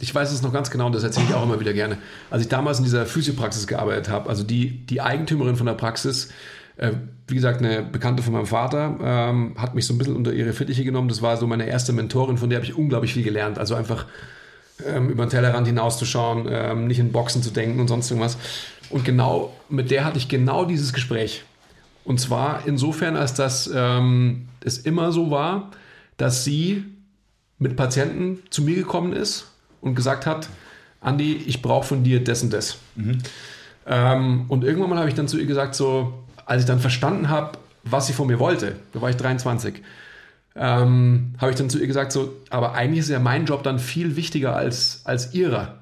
ich weiß es noch ganz genau und das erzähle ich auch immer wieder gerne. Als ich damals in dieser Physiopraxis gearbeitet habe, also die, die Eigentümerin von der Praxis, äh, wie gesagt, eine Bekannte von meinem Vater, ähm, hat mich so ein bisschen unter ihre Fittiche genommen. Das war so meine erste Mentorin, von der habe ich unglaublich viel gelernt. Also einfach ähm, über den Tellerrand hinauszuschauen, ähm, nicht in Boxen zu denken und sonst irgendwas. Und genau mit der hatte ich genau dieses Gespräch. Und zwar insofern, als dass ähm, es immer so war, dass sie mit Patienten zu mir gekommen ist und gesagt hat, Andi, ich brauche von dir das und das. Ähm, und irgendwann mal habe ich dann zu ihr gesagt, so, als ich dann verstanden habe, was sie von mir wollte, da war ich 23, ähm, habe ich dann zu ihr gesagt, so, aber eigentlich ist ja mein Job dann viel wichtiger als, als ihrer.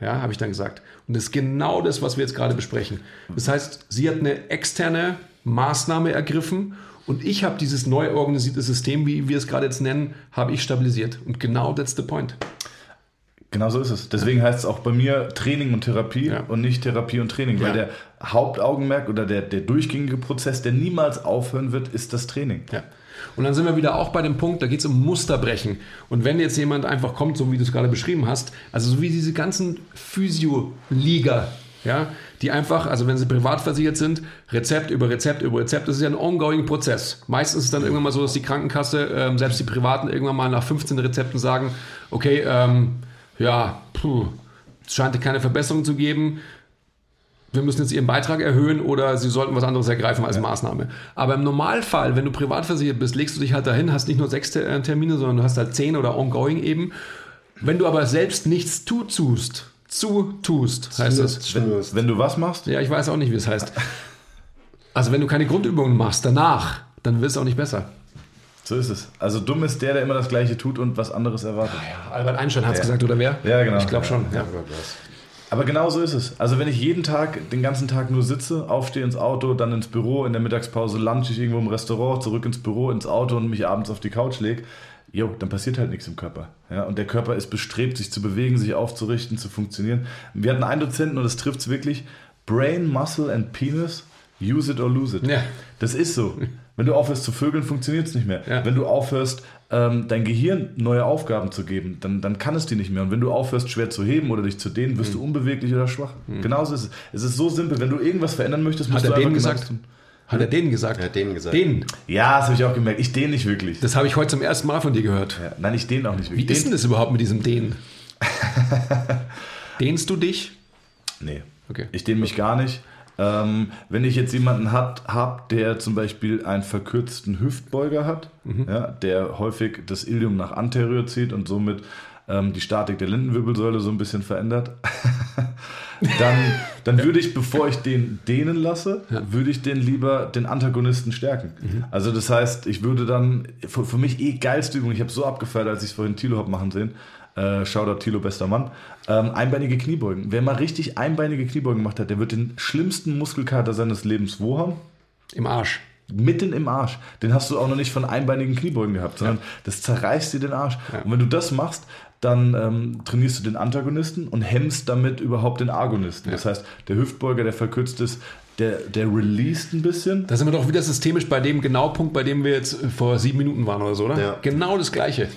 Ja, habe ich dann gesagt. Und das ist genau das, was wir jetzt gerade besprechen. Das heißt, sie hat eine externe Maßnahme ergriffen und ich habe dieses neu organisierte System, wie wir es gerade jetzt nennen, habe ich stabilisiert. Und genau that's the point. Genau so ist es. Deswegen heißt es auch bei mir Training und Therapie Ja. und nicht Therapie und Training, weil Ja. der Hauptaugenmerk oder der, der durchgängige Prozess, der niemals aufhören wird, ist das Training. Ja. Und dann sind wir wieder auch bei dem Punkt, da geht es um Musterbrechen. Und wenn jetzt jemand einfach kommt, so wie du es gerade beschrieben hast, also so wie diese ganzen Physio-Liga, ja, die einfach, also wenn sie privat versichert sind, Rezept über Rezept über Rezept, das ist ja ein ongoing Prozess. Meistens ist es dann irgendwann mal so, dass die Krankenkasse, ähm, selbst die Privaten irgendwann mal nach 15 Rezepten sagen, okay, ähm, ja, puh, es scheint keine Verbesserung zu geben, wir müssen jetzt ihren Beitrag erhöhen oder sie sollten was anderes ergreifen als Maßnahme. Aber im Normalfall, wenn du privat versichert bist, legst du dich halt dahin, hast nicht nur sechs äh, Termine, sondern du hast halt zehn oder ongoing eben. Wenn du aber selbst nichts tu tust, zu tust, heißt das. Stimmt. Wenn du was machst, Ja, ich weiß auch nicht, wie es heißt. Also wenn du keine Grundübungen machst danach, dann wird es auch nicht besser. so ist es. Also dumm ist der, der immer das Gleiche tut und was anderes erwartet. Albert Einstein hat es Ja. gesagt, oder wer? Ja, genau. Ich glaube schon. Ja. Aber genau so ist es. Also wenn ich jeden Tag, den ganzen Tag nur sitze, aufstehe ins Auto, dann ins Büro, in der Mittagspause lunch ich irgendwo im Restaurant, zurück ins Büro, ins Auto und mich abends auf die Couch lege, jo, dann passiert halt nichts im Körper. Ja, und der Körper ist bestrebt, sich zu bewegen, sich aufzurichten, zu funktionieren. Wir hatten einen Dozenten und das trifft es wirklich, Brain, Muscle and Penis, use it or lose it. Ja. Das ist so. Wenn du aufhörst zu vögeln, funktioniert es nicht mehr. Ja. Wenn du aufhörst, ähm, dein Gehirn neue Aufgaben zu geben, dann, dann kann es dir nicht mehr. Und wenn du aufhörst, schwer zu heben oder dich zu dehnen, wirst du Hm. unbeweglich oder schwach. Genauso ist es. Es ist so simpel. Wenn du irgendwas verändern möchtest, musst Hat du einfach gesagt? Hat er denen gesagt? Er hat denen gesagt. Denen. Ja, das habe ich auch gemerkt. Ich dehne nicht wirklich. Das habe ich heute zum ersten Mal von dir gehört. Ja, nein, ich dehne auch nicht Wie wirklich. ist denn das überhaupt mit diesem Dehnen? Dehnst du dich? Nee. Okay. Ich dehne mich gar nicht. Ähm, wenn ich jetzt jemanden hat, hab, der zum Beispiel einen verkürzten Hüftbeuger hat, Mhm. ja, der häufig das Ilium nach anterior zieht und somit ähm, die Statik der Lendenwirbelsäule so ein bisschen verändert, dann, dann würde ich, bevor ich den dehnen lasse, würde ich den lieber den Antagonisten stärken. Mhm. Also das heißt, ich würde dann, für, für mich eh geilste Übung, ich habe so abgefeiert, als ich es vorhin Thilo habe machen sehen, äh, Shoutout Thilo, bester Mann. Ähm, einbeinige Kniebeugen. Wer mal richtig einbeinige Kniebeugen gemacht hat, der wird den schlimmsten Muskelkater seines Lebens wo haben? Im Arsch. Mitten im Arsch. Den hast du auch noch nicht von einbeinigen Kniebeugen gehabt, sondern das zerreißt dir den Arsch. Und wenn du das machst, dann ähm, trainierst du den Antagonisten und hemmst damit überhaupt den Agonisten. Das heißt, der Hüftbeuger, der verkürzt ist, der, der released ein bisschen. Da sind wir doch wieder systemisch bei dem Genaupunkt, bei dem wir jetzt vor sieben Minuten waren oder so, oder? Ja. Genau das Gleiche.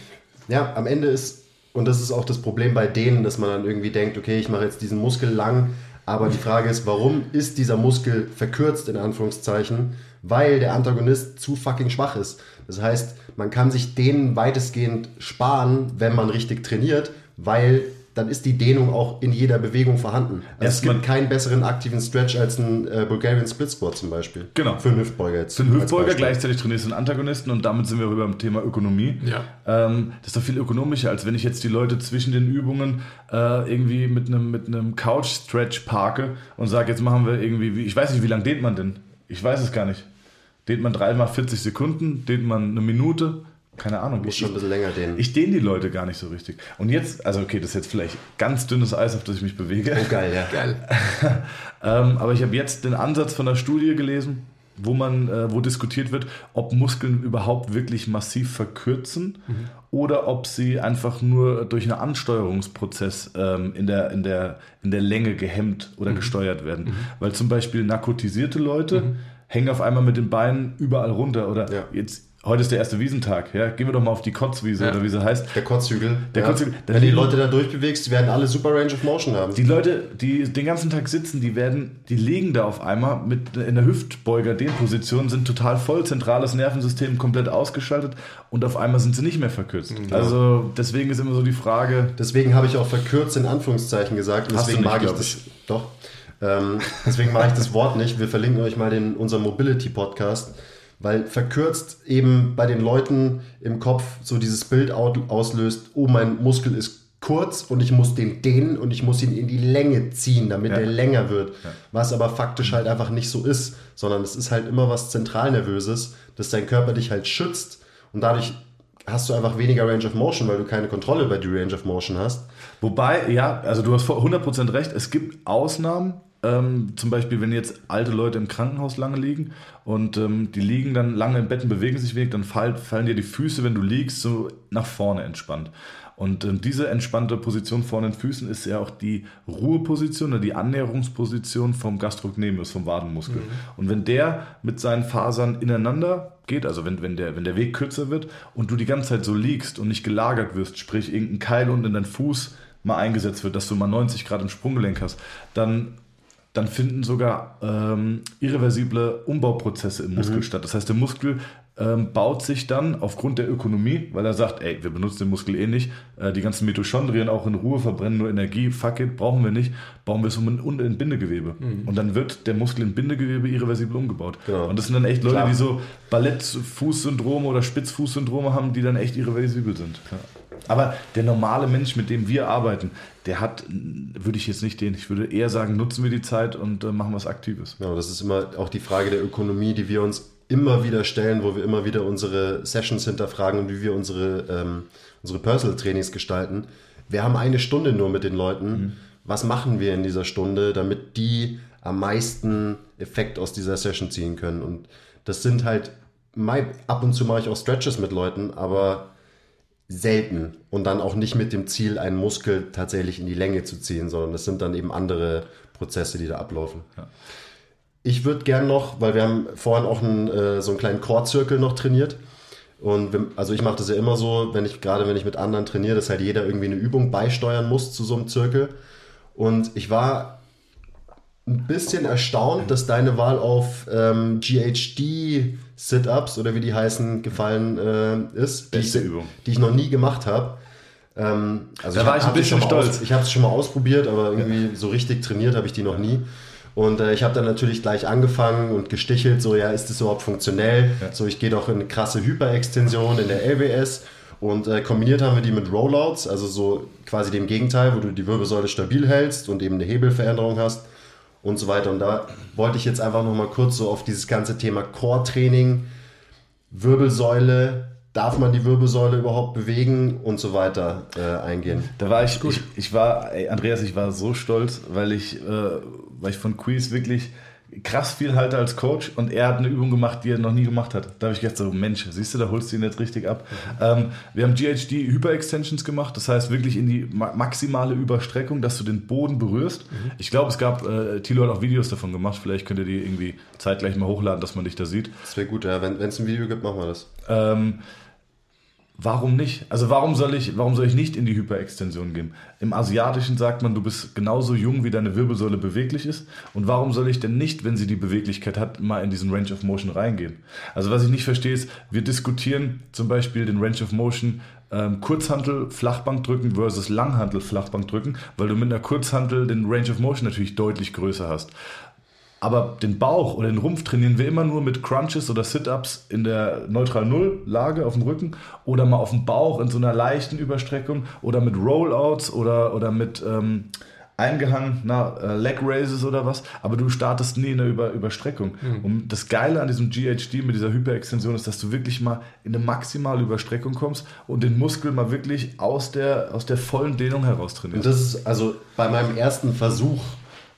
Ja, am Ende ist, und das ist auch das Problem bei denen, dass man dann irgendwie denkt, okay, ich mache jetzt diesen Muskel lang, aber die Frage ist, warum ist dieser Muskel verkürzt, in Anführungszeichen? Weil der Antagonist zu fucking schwach ist. Das heißt, man kann sich den weitestgehend sparen, wenn man richtig trainiert, weil dann ist die Dehnung auch in jeder Bewegung vorhanden. Also es gibt keinen besseren aktiven Stretch als ein äh, Bulgarian Split Squat zum Beispiel. Genau. Für einen Hüftbeuger jetzt. Für den als Hüftbeuger gleichzeitig trainierst du den Antagonisten und damit sind wir wieder beim Thema Ökonomie. Ja. Ähm, das ist doch viel ökonomischer, als wenn ich jetzt die Leute zwischen den Übungen äh, irgendwie mit einem mit einem Couch-Stretch parke und sage, jetzt machen wir irgendwie, wie, ich weiß nicht, wie lange dehnt man denn? Ich weiß es gar nicht. Dehnt man dreimal 40 Sekunden, dehnt man eine Minute? Keine Ahnung. Muss Ich, schon ein bisschen länger dehnen. ich dehne die Leute gar nicht so richtig. Und jetzt, also okay, das ist jetzt vielleicht ganz dünnes Eis, auf das ich mich bewege. oh, geil, ja. Geil. Ähm, aber ich habe jetzt den Ansatz von der Studie gelesen, wo man, äh, wo diskutiert wird, ob Muskeln überhaupt wirklich massiv verkürzen oder ob sie einfach nur durch einen Ansteuerungsprozess ähm, in, der, in, der, in der Länge gehemmt oder gesteuert werden. Weil zum Beispiel narkotisierte Leute hängen auf einmal mit den Beinen überall runter oder Ja. jetzt Heute ist der erste Wiesentag, ja. Gehen wir doch mal auf die Kotzwiese Ja. oder wie sie heißt. Der Kotzhügel. Der Kotzhügel. Wenn die Leute da durchbewegst, die werden alle super Range of Motion haben. Die Leute, die den ganzen Tag sitzen, die werden, die liegen da auf einmal mit in der Hüftbeuger-Dehnposition, sind total voll, zentrales Nervensystem komplett ausgeschaltet und auf einmal sind sie nicht mehr verkürzt. Also deswegen ist immer so die Frage, Deswegen habe ich auch verkürzt in Anführungszeichen gesagt. Und deswegen nicht, mag ich das. Doch. Ähm, deswegen mag ich das Wort nicht. Wir verlinken euch mal den, unseren Mobility-Podcast. Weil verkürzt eben bei den Leuten im Kopf so dieses Bild au- auslöst, oh, mein Muskel ist kurz und ich muss den dehnen und ich muss ihn in die Länge ziehen, damit Ja. er länger wird. Was aber faktisch halt einfach nicht so ist, sondern es ist halt immer was Zentralnervöses, dass dein Körper dich halt schützt und dadurch hast du einfach weniger Range of Motion, weil du keine Kontrolle über die Range of Motion hast. Wobei, ja, also du hast vor 100% recht, es gibt Ausnahmen. Ähm, zum Beispiel, wenn jetzt alte Leute im Krankenhaus lange liegen und ähm, die liegen dann lange im Bett und bewegen sich wenig, dann fall, fallen dir die Füße, wenn du liegst, so nach vorne entspannt. Und ähm, diese entspannte Position vor den Füßen ist ja auch die Ruheposition oder die Annäherungsposition vom Gastrocnemius, vom Wadenmuskel. Mhm. Und wenn der mit seinen Fasern ineinander geht, also wenn, wenn, der, wenn der Weg kürzer wird und du die ganze Zeit so liegst und nicht gelagert wirst, sprich irgendein Keil unten in deinen Fuß mal eingesetzt wird, dass du mal 90 Grad im Sprunggelenk hast, dann dann finden sogar ähm, irreversible Umbauprozesse im Muskel mhm. statt. Das heißt, der Muskel ähm, baut sich dann aufgrund der Ökonomie, weil er sagt, ey, wir benutzen den Muskel eh nicht, äh, die ganzen Mitochondrien auch in Ruhe verbrennen nur Energie, fuck it, brauchen wir nicht, bauen wir es um in, in Bindegewebe. Mhm. Und dann wird der Muskel in Bindegewebe irreversibel umgebaut. Genau. Und das sind dann echt Leute, Klar. die so Ballettfußsyndrome oder Spitzfußsyndrome haben, die dann echt irreversibel sind. Ja. Aber der normale Mensch, mit dem wir arbeiten, der hat, würde ich jetzt nicht den, ich würde eher sagen, nutzen wir die Zeit und äh, machen was Aktives. Ja, das ist immer auch die Frage der Ökonomie, die wir uns immer wieder stellen, wo wir immer wieder unsere Sessions hinterfragen und wie wir unsere, ähm, unsere Personal Trainings gestalten. Wir haben eine Stunde nur mit den Leuten. Mhm. Was machen wir in dieser Stunde, damit die am meisten Effekt aus dieser Session ziehen können? Und das sind halt, ab und zu mache ich auch Stretches mit Leuten, aber selten und dann auch nicht mit dem Ziel, einen Muskel tatsächlich in die Länge zu ziehen, sondern das sind dann eben andere Prozesse, die da ablaufen. Ja. Ich würde gern noch, weil wir haben vorhin auch einen, äh, so einen kleinen Core-Zirkel noch trainiert. Und wir, also ich mache das ja immer so, wenn ich gerade wenn ich mit anderen trainiere, dass halt jeder irgendwie eine Übung beisteuern muss zu so einem Zirkel. Und ich war ein bisschen erstaunt, dass deine Wahl auf ähm, GHD Sit-Ups oder wie die heißen gefallen äh, ist. Die ich, Übung. Die ich noch nie gemacht habe. Ähm, also da war ich, ein bisschen stolz. Aus, ich habe es schon mal ausprobiert, aber irgendwie ja. so richtig trainiert habe ich die noch nie. Und äh, ich habe dann natürlich gleich angefangen und gestichelt, so ja, ist das überhaupt funktionell? Ja. So, ich gehe doch in eine krasse Hyperextension in der LWS. Und äh, kombiniert haben wir die mit Rollouts, also so quasi dem Gegenteil, wo du die Wirbelsäule stabil hältst und eben eine Hebelveränderung hast und so weiter. Und da wollte ich jetzt einfach nochmal kurz so auf dieses ganze Thema Core-Training, Wirbelsäule, darf man die Wirbelsäule überhaupt bewegen und so weiter äh, eingehen. Da war ich, ich, ich war, ey, Andreas, ich war so stolz, weil ich, äh, weil ich von Quiz wirklich krass viel halte als Coach und er hat eine Übung gemacht, die er noch nie gemacht hat. Da habe ich gedacht, so Mensch, siehst du, da holst du ihn jetzt richtig ab. Mhm. Ähm, wir haben GHD Hyperextensions gemacht, das heißt wirklich in die ma maximale Überstreckung, dass du den Boden berührst. Mhm. Ich glaube, es gab, äh, Thilo hat auch Videos davon gemacht, vielleicht könnt ihr die irgendwie zeitgleich mal hochladen, dass man dich da sieht. Das wäre gut, ja, wenn es ein Video gibt, machen wir das. Ähm, Warum nicht? Also warum soll ich, warum soll ich nicht in die Hyperextension gehen? Im Asiatischen sagt man, du bist genauso jung, wie deine Wirbelsäule beweglich ist. Und warum soll ich denn nicht, wenn sie die Beweglichkeit hat, mal in diesen Range of Motion reingehen? Also was ich nicht verstehe ist, wir diskutieren zum Beispiel den Range of Motion ähm, Kurzhantel Flachbank drücken versus Langhantel Flachbank drücken, weil du mit einer Kurzhantel den Range of Motion natürlich deutlich größer hast. Aber den Bauch oder den Rumpf trainieren wir immer nur mit Crunches oder Sit-Ups in der neutral Null Lage auf dem Rücken oder mal auf dem Bauch in so einer leichten Überstreckung oder mit Rollouts oder, oder mit ähm, eingehangener äh, Leg Raises oder was. Aber du startest nie in der Über Überstreckung. Mhm. Und das Geile an diesem GHD mit dieser Hyperextension ist, dass du wirklich mal in eine maximale Überstreckung kommst und den Muskel mal wirklich aus der, aus der vollen Dehnung heraus trainierst. Und das ist also bei meinem ersten Versuch.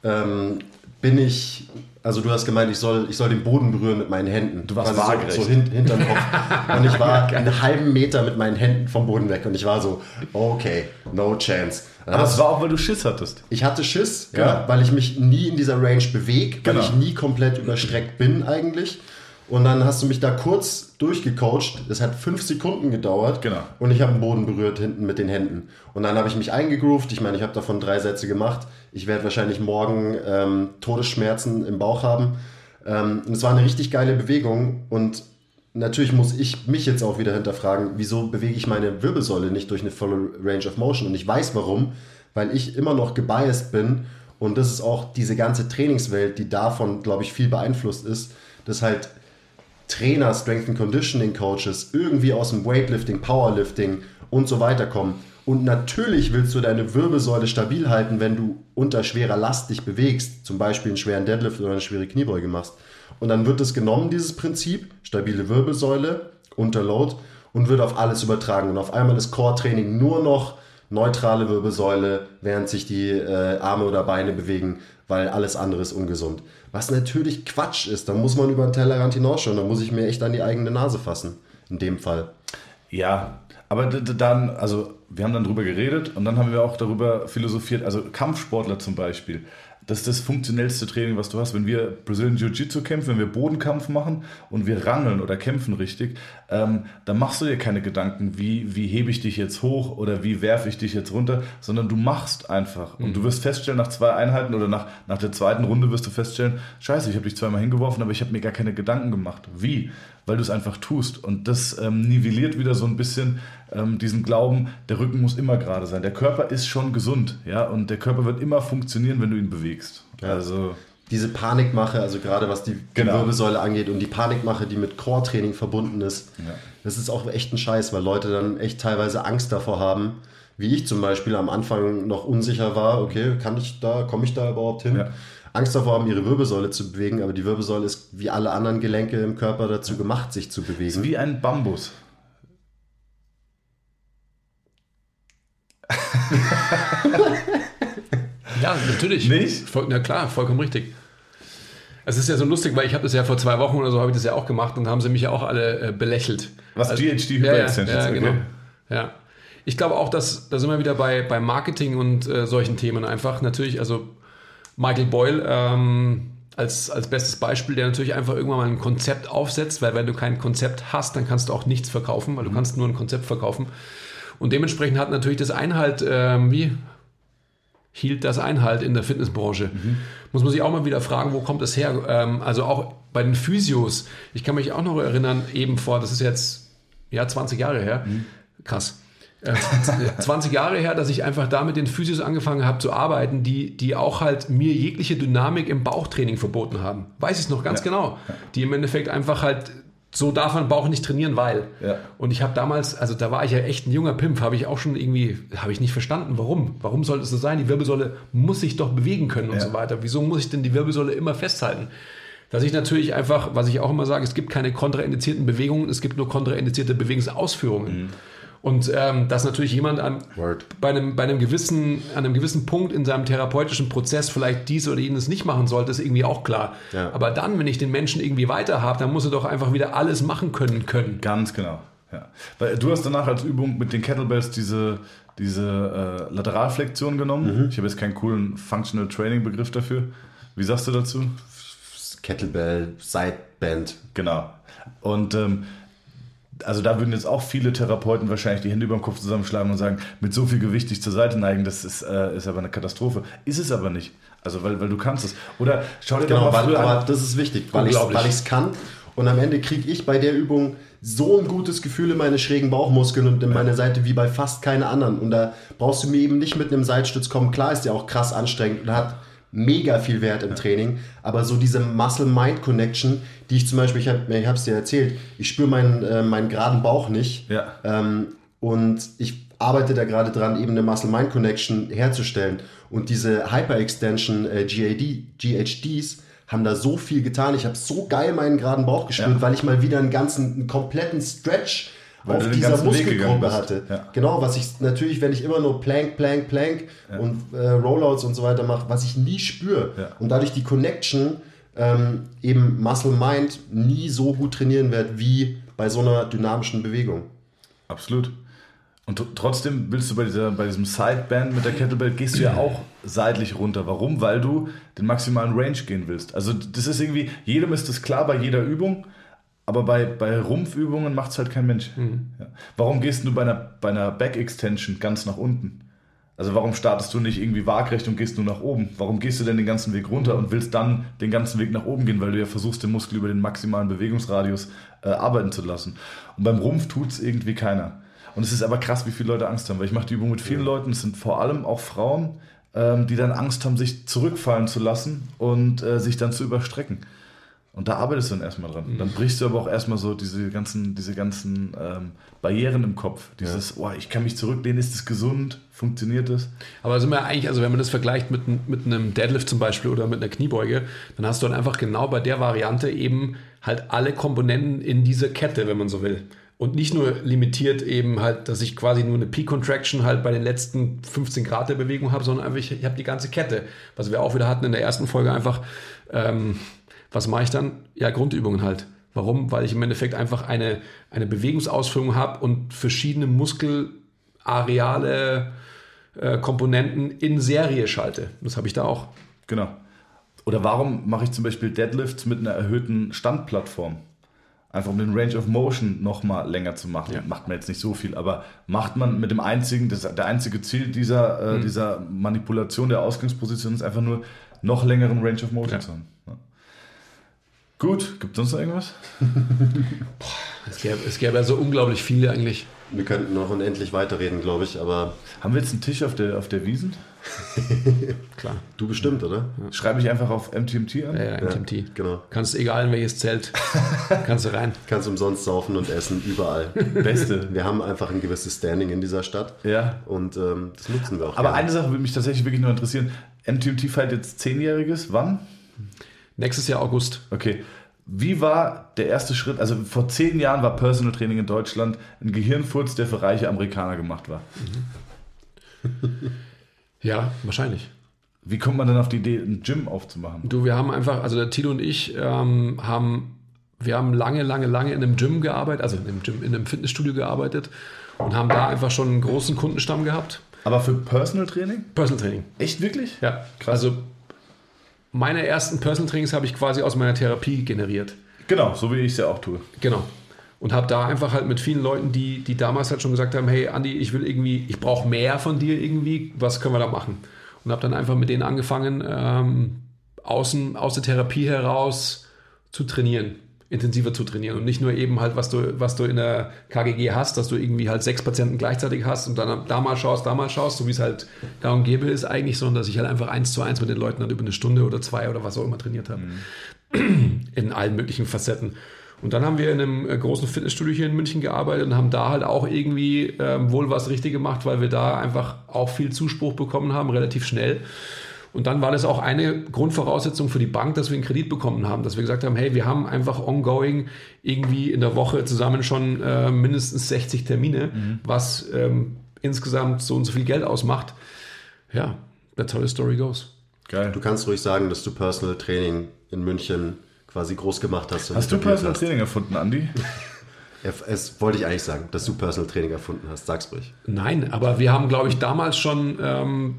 Ähm, bin ich, also du hast gemeint, ich soll, ich soll den Boden berühren mit meinen Händen. Du warst waagerecht. So, so hin, hinterm Kopf. und ich war einen halben Meter mit meinen Händen vom Boden weg und ich war so, okay, no chance. Aber es war auch, weil du Schiss hattest. Ich hatte Schiss, ja weil ich mich nie in dieser Range bewege, weil genau. ich nie komplett überstreckt bin eigentlich. Und dann hast du mich da kurz durchgecoacht. Es hat fünf Sekunden gedauert. Genau. Und ich habe den Boden berührt hinten mit den Händen. Und dann habe ich mich eingegroovt. Ich meine, ich habe davon drei Sätze gemacht. Ich werde wahrscheinlich morgen ähm, Todesschmerzen im Bauch haben. Ähm, es war eine richtig geile Bewegung. Und natürlich muss ich mich jetzt auch wieder hinterfragen, wieso bewege ich meine Wirbelsäule nicht durch eine volle Range of Motion? Und ich weiß warum. Weil ich immer noch gebiased bin. Und das ist auch diese ganze Trainingswelt, die davon, glaube ich, viel beeinflusst ist. dass halt Trainer, Strength and Conditioning Coaches irgendwie aus dem Weightlifting, Powerlifting und so weiter kommen. Und natürlich willst du deine Wirbelsäule stabil halten, wenn du unter schwerer Last dich bewegst, zum Beispiel einen schweren Deadlift oder eine schwere Kniebeuge machst. Und dann wird es genommen, dieses Prinzip, stabile Wirbelsäule, unter Load, und wird auf alles übertragen. Und auf einmal ist Core-Training nur noch neutrale Wirbelsäule, während sich die äh, Arme oder Beine bewegen, weil alles andere ist ungesund. Was natürlich Quatsch ist. Da muss man über den Tellerrand hinausschauen. Da muss ich mir echt an die eigene Nase fassen. In dem Fall. Ja, Aber dann, also wir haben dann drüber geredet und dann haben wir auch darüber philosophiert, also Kampfsportler zum Beispiel. Das ist das funktionellste Training, was du hast. Wenn wir Brazilian Jiu-Jitsu kämpfen, wenn wir Bodenkampf machen und wir rangeln oder kämpfen richtig, ähm, dann machst du dir keine Gedanken, wie, wie hebe ich dich jetzt hoch oder wie werfe ich dich jetzt runter, sondern du machst einfach. Und du wirst feststellen, nach zwei Einheiten oder nach, nach der zweiten Runde wirst du feststellen, scheiße, ich habe dich zweimal hingeworfen, aber ich habe mir gar keine Gedanken gemacht. Wie? Weil du es einfach tust. Und das ähm, nivelliert wieder so ein bisschen ähm, diesen Glauben, der Rücken muss immer gerade sein. Der Körper ist schon gesund, ja, und der Körper wird immer funktionieren, wenn du ihn bewegst. Also Diese Panikmache, also gerade was die, die Genau. Wirbelsäule angeht und die Panikmache, die mit Core-Training verbunden ist, Ja. das ist auch echt ein Scheiß, weil Leute dann echt teilweise Angst davor haben, wie ich zum Beispiel am Anfang noch unsicher war, okay, kann ich da, komme ich da überhaupt hin? Ja. Angst davor haben, ihre Wirbelsäule zu bewegen, aber die Wirbelsäule ist wie alle anderen Gelenke im Körper dazu gemacht, sich zu ist bewegen. wie ein Bambus. Ja, natürlich. Nicht? Voll, na klar, vollkommen richtig. Es ist ja so lustig, weil ich habe das ja vor zwei Wochen oder so, habe ich das ja auch gemacht und haben sie mich ja auch alle äh, belächelt. Was Also- GHD ja, ja, Hyperextensions, ja, okay. genau. Ja. Ich glaube auch, dass da sind wir wieder bei, bei Marketing und äh, solchen Themen einfach. Natürlich, also Michael Boyle ähm, als, als bestes Beispiel, der natürlich einfach irgendwann mal ein Konzept aufsetzt, weil wenn du kein Konzept hast, dann kannst du auch nichts verkaufen, weil du kannst nur ein Konzept verkaufen. Und dementsprechend hat natürlich das Einhalt, ähm, wie hielt das Einhalt in der Fitnessbranche? Muss man sich auch mal wieder fragen, wo kommt das her? Ähm, also auch bei den Physios, ich kann mich auch noch erinnern, eben vor, das ist jetzt ja 20 Jahre her, krass. Äh, 20 Jahre her, dass ich einfach da mit den Physios angefangen habe zu arbeiten, die, die auch halt mir jegliche Dynamik im Bauchtraining verboten haben. Weiß ich es noch ganz Ja. genau. Die im Endeffekt einfach halt, so darf man Bauch nicht trainieren, weil. Ja. Und ich habe damals, also da war ich ja echt ein junger Pimp, habe ich auch schon irgendwie, habe ich nicht verstanden, warum? Warum soll es so sein? Die Wirbelsäule muss sich doch bewegen können und Ja. so weiter. Wieso muss ich denn die Wirbelsäule immer festhalten? Dass ich natürlich einfach, was ich auch immer sage, es gibt keine kontraindizierten Bewegungen, es gibt nur kontraindizierte Bewegungsausführungen. Und ähm, dass natürlich jemand an, bei, einem, bei einem gewissen, an einem gewissen Punkt in seinem therapeutischen Prozess vielleicht dies oder jenes nicht machen sollte, ist irgendwie auch klar. Ja. Aber dann, wenn ich den Menschen irgendwie weiter habe, dann muss er doch einfach wieder alles machen können können. Ganz genau. Ja. Weil du hast danach als Übung mit den Kettlebells diese, diese äh, Lateralflexion genommen. Ich habe jetzt keinen coolen Functional Training Begriff dafür. Wie sagst du dazu? Kettlebell, Sideband. Genau. Und ähm, also da würden jetzt auch viele Therapeuten wahrscheinlich die Hände über den Kopf zusammenschlagen und sagen, mit so viel Gewicht dich zur Seite neigen, das ist, äh, ist aber eine Katastrophe. Ist es aber nicht. Also weil, weil du kannst es. Oder schau dir Genau, doch mal weil, aber an. das ist wichtig, weil ich es kann. Und am Ende kriege ich bei der Übung so ein gutes Gefühl in meine schrägen Bauchmuskeln und in meine Seite wie bei fast keiner anderen. Und da brauchst du mir eben nicht mit einem Seitstütz kommen. Klar ist der auch krass anstrengend und hat mega viel Wert im Training. Aber so diese Muscle-Mind-Connection, die ich zum Beispiel, ich habe es dir erzählt, ich spüre meinen, äh, meinen geraden Bauch nicht. Ja. Ähm, und ich arbeite da gerade dran, eben eine Muscle-Mind-Connection herzustellen. Und diese Hyper-Extension äh, GAD, GHDs haben da so viel getan. Ich habe so geil meinen geraden Bauch gespürt, Ja. weil ich mal wieder einen ganzen, einen kompletten Stretch auf dieser Muskelgruppe hatte. Ja. Genau, was ich natürlich, wenn ich immer nur Plank, Plank, Plank und äh, Rollouts und so weiter mache, was ich nie spüre. Ja. Und dadurch die Connection ähm, eben Muscle-Mind nie so gut trainieren wird wie bei so einer dynamischen Bewegung. Absolut. Und tr- trotzdem willst du bei, dieser, bei diesem Sideband mit der Kettlebell, gehst du ja auch seitlich runter. Warum? Weil du den maximalen Range gehen willst. Also das ist irgendwie, jedem ist das klar bei jeder Übung, aber bei, bei Rumpfübungen macht es halt kein Mensch. Ja. Warum gehst du bei einer, bei einer Back-Extension ganz nach unten? Also warum startest du nicht irgendwie waagrecht und gehst nur nach oben? Warum gehst du denn den ganzen Weg runter und willst dann den ganzen Weg nach oben gehen, weil du ja versuchst, den Muskel über den maximalen Bewegungsradius äh, arbeiten zu lassen? Und beim Rumpf tut es irgendwie keiner. Und es ist aber krass, wie viele Leute Angst haben, weil ich mache die Übung mit vielen Leuten, es sind vor allem auch Frauen, ähm, die dann Angst haben, sich zurückfallen zu lassen und äh, sich dann zu überstrecken. Und da arbeitest du dann erstmal dran. Dann brichst du aber auch erstmal so diese ganzen, diese ganzen ähm, Barrieren im Kopf. Dieses, oh, ich kann mich zurücklehnen, ist es gesund? Funktioniert es? Aber sind wir eigentlich, also wenn man das vergleicht mit, mit einem Deadlift zum Beispiel oder mit einer Kniebeuge, dann hast du dann einfach genau bei der Variante eben halt alle Komponenten in dieser Kette, wenn man so will. Und nicht nur limitiert eben halt, dass ich quasi nur eine Peak Contraction halt bei den letzten 15 Grad der Bewegung habe, sondern einfach, ich, ich habe die ganze Kette. Was wir auch wieder hatten in der ersten Folge einfach, ähm, was mache ich dann? Ja, Grundübungen halt. Warum? Weil ich im Endeffekt einfach eine, eine Bewegungsausführung habe und verschiedene Muskelareale, äh, Komponenten in Serie schalte. Das habe ich da auch. Genau. Oder warum mache ich zum Beispiel Deadlifts mit einer erhöhten Standplattform? Einfach um den Range of Motion noch mal länger zu machen. Ja. Macht man jetzt nicht so viel, aber macht man mit dem einzigen, das, der einzige Ziel dieser, Mhm. äh, dieser Manipulation der Ausgangsposition ist einfach nur noch längeren Range of Motion Ja. zu haben. Ja. Gut, gibt es sonst noch irgendwas? Es gäbe, es gäbe ja so unglaublich viele eigentlich. Wir könnten noch unendlich weiterreden, glaube ich, aber Haben wir jetzt einen Tisch auf der, auf der Wiesen? Klar. du bestimmt, oder? Schreibe ich einfach auf MTMT an? Ja, ja, MTMT. Genau. Kannst egal in welches Zelt, kannst du rein. Kannst umsonst saufen und essen, überall. Beste. Wir haben einfach ein gewisses Standing in dieser Stadt Ja. und ähm, das nutzen wir auch. Aber gerne. eine Sache würde mich tatsächlich wirklich nur interessieren. MTMT feiert jetzt Zehnjähriges. Wann? Nächstes Jahr August. Okay. Wie war der erste Schritt? Also vor zehn Jahren war Personal Training in Deutschland ein Gehirnfurz, der für reiche Amerikaner gemacht war. Ja, wahrscheinlich. Wie kommt man denn auf die Idee, ein Gym aufzumachen? Du, wir haben einfach, also der Tilo und ich ähm, haben, wir haben lange, lange, lange in einem Gym gearbeitet, also in einem Gym, in einem Fitnessstudio gearbeitet und haben da einfach schon einen großen Kundenstamm gehabt. Aber für Personal Training? Personal Training. Echt wirklich? Ja, Krass. Also meine ersten Personal Trainings habe ich quasi aus meiner Therapie generiert. Genau, so wie ich es ja auch tue. Genau. Und habe da einfach halt mit vielen Leuten, die, die damals halt schon gesagt haben, hey Andi, ich will irgendwie, ich brauche mehr von dir irgendwie, was können wir da machen? Und habe dann einfach mit denen angefangen, ähm, außen, aus der Therapie heraus zu trainieren, intensiver zu trainieren und nicht nur eben halt, was du, was du in der KGG hast, dass du irgendwie halt sechs Patienten gleichzeitig hast und dann da mal schaust, da mal schaust, so wie es halt da und gäbe ist eigentlich, sondern dass ich halt einfach eins zu eins mit den Leuten dann über eine Stunde oder zwei oder was auch immer trainiert habe in allen möglichen Facetten. Und dann haben wir in einem äh, großen Fitnessstudio hier in München gearbeitet und haben da halt auch irgendwie ähm, wohl was richtig gemacht, weil wir da einfach auch viel Zuspruch bekommen haben, relativ schnell. Und dann war das auch eine Grundvoraussetzung für die Bank, dass wir einen Kredit bekommen haben, dass wir gesagt haben, hey, wir haben einfach ongoing irgendwie in der Woche zusammen schon äh, mindestens 60 Termine, was ähm, insgesamt so und so viel Geld ausmacht. Ja, that's how the story goes. Geil. Du kannst ruhig sagen, dass du Personal Training in München quasi groß gemacht hast. und Hast du Personal hast. Training erfunden, Andi? Ja, Es wollte ich eigentlich sagen, dass du Personal Training erfunden hast. Sag's ruhig. Nein, aber wir haben, glaube ich, damals schon, ähm,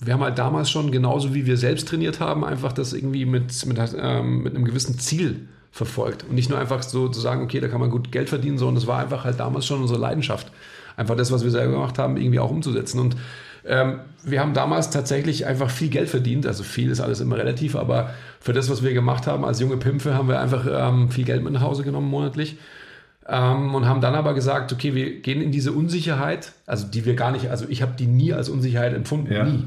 wir haben halt damals schon, genauso wie wir selbst trainiert haben, einfach das irgendwie mit, mit, ähm, mit einem gewissen Ziel verfolgt. Und nicht nur einfach so zu sagen, okay, da kann man gut Geld verdienen, sondern es war einfach halt damals schon unsere Leidenschaft. Einfach das, was wir selber gemacht haben, irgendwie auch umzusetzen. Und ähm, wir haben damals tatsächlich einfach viel Geld verdient. Also viel ist alles immer relativ, aber für das, was wir gemacht haben als junge Pimpfe, haben wir einfach ähm, viel Geld mit nach Hause genommen monatlich. Ähm, und haben dann aber gesagt, okay, wir gehen in diese Unsicherheit, also die wir gar nicht, also ich habe die nie als Unsicherheit empfunden, Ja. nie.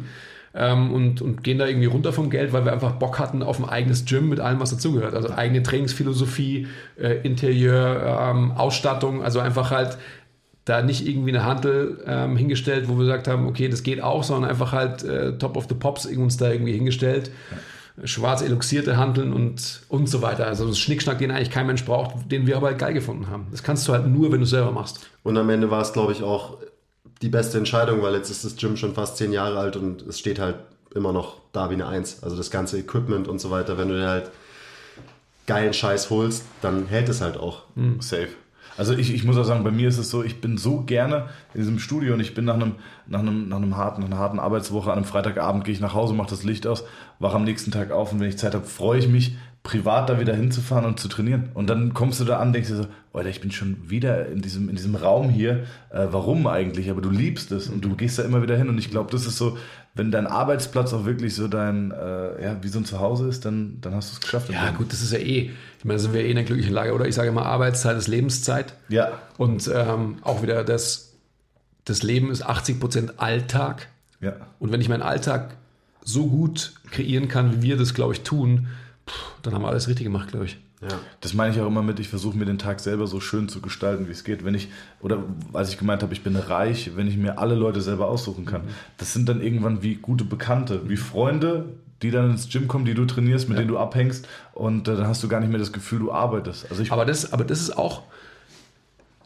Ähm, und, und gehen da irgendwie runter vom Geld, weil wir einfach Bock hatten auf ein eigenes Gym mit allem, was dazugehört. Also eigene Trainingsphilosophie, äh, Interieur, ähm, Ausstattung, also einfach halt da nicht irgendwie eine Handel ähm, hingestellt, wo wir gesagt haben, okay, das geht auch, sondern einfach halt äh, Top of the Pops uns da irgendwie hingestellt. Schwarz eluxierte Handeln und, und so weiter. Also das Schnickschnack, den eigentlich kein Mensch braucht, den wir aber halt geil gefunden haben. Das kannst du halt nur, wenn du es selber machst. Und am Ende war es, glaube ich, auch die beste Entscheidung, weil jetzt ist das Gym schon fast zehn Jahre alt und es steht halt immer noch da wie eine Eins. Also das ganze Equipment und so weiter, wenn du dir halt geilen Scheiß holst, dann hält es halt auch. Safe. Also ich, ich muss auch sagen, bei mir ist es so, ich bin so gerne in diesem Studio und ich bin nach einem, nach einem, nach einem harten, nach einer harten Arbeitswoche, an einem Freitagabend gehe ich nach Hause, mache das Licht aus, wache am nächsten Tag auf und wenn ich Zeit habe, freue ich mich, privat da wieder hinzufahren und zu trainieren. Und dann kommst du da an, denkst dir so, Alter, ich bin schon wieder in diesem, in diesem Raum hier. Äh, warum eigentlich? Aber du liebst es und du gehst da immer wieder hin. Und ich glaube, das ist so, wenn dein Arbeitsplatz auch wirklich so dein, äh, ja, wie so ein Zuhause ist, dann, dann hast du es geschafft. Ja, gut, das ist ja eh, ich meine, sind wir eh in einer glücklichen Lage, oder? Ich sage immer, Arbeitszeit ist Lebenszeit. Ja, Und ähm, auch wieder das, das Leben ist 80% Alltag. ja. Und wenn ich meinen Alltag so gut kreieren kann, wie wir das, glaube ich, tun, dann haben wir alles richtig gemacht, glaube ich. Ja. Das meine ich auch immer mit, ich versuche mir den Tag selber so schön zu gestalten, wie es geht. Wenn ich, oder als ich gemeint habe, ich bin reich, wenn ich mir alle Leute selber aussuchen kann. Das sind dann irgendwann wie gute Bekannte, wie Freunde, die dann ins Gym kommen, die du trainierst, mit denen du abhängst und äh, dann hast du gar nicht mehr das Gefühl, du arbeitest. Also ich, Aber das, aber das ist auch,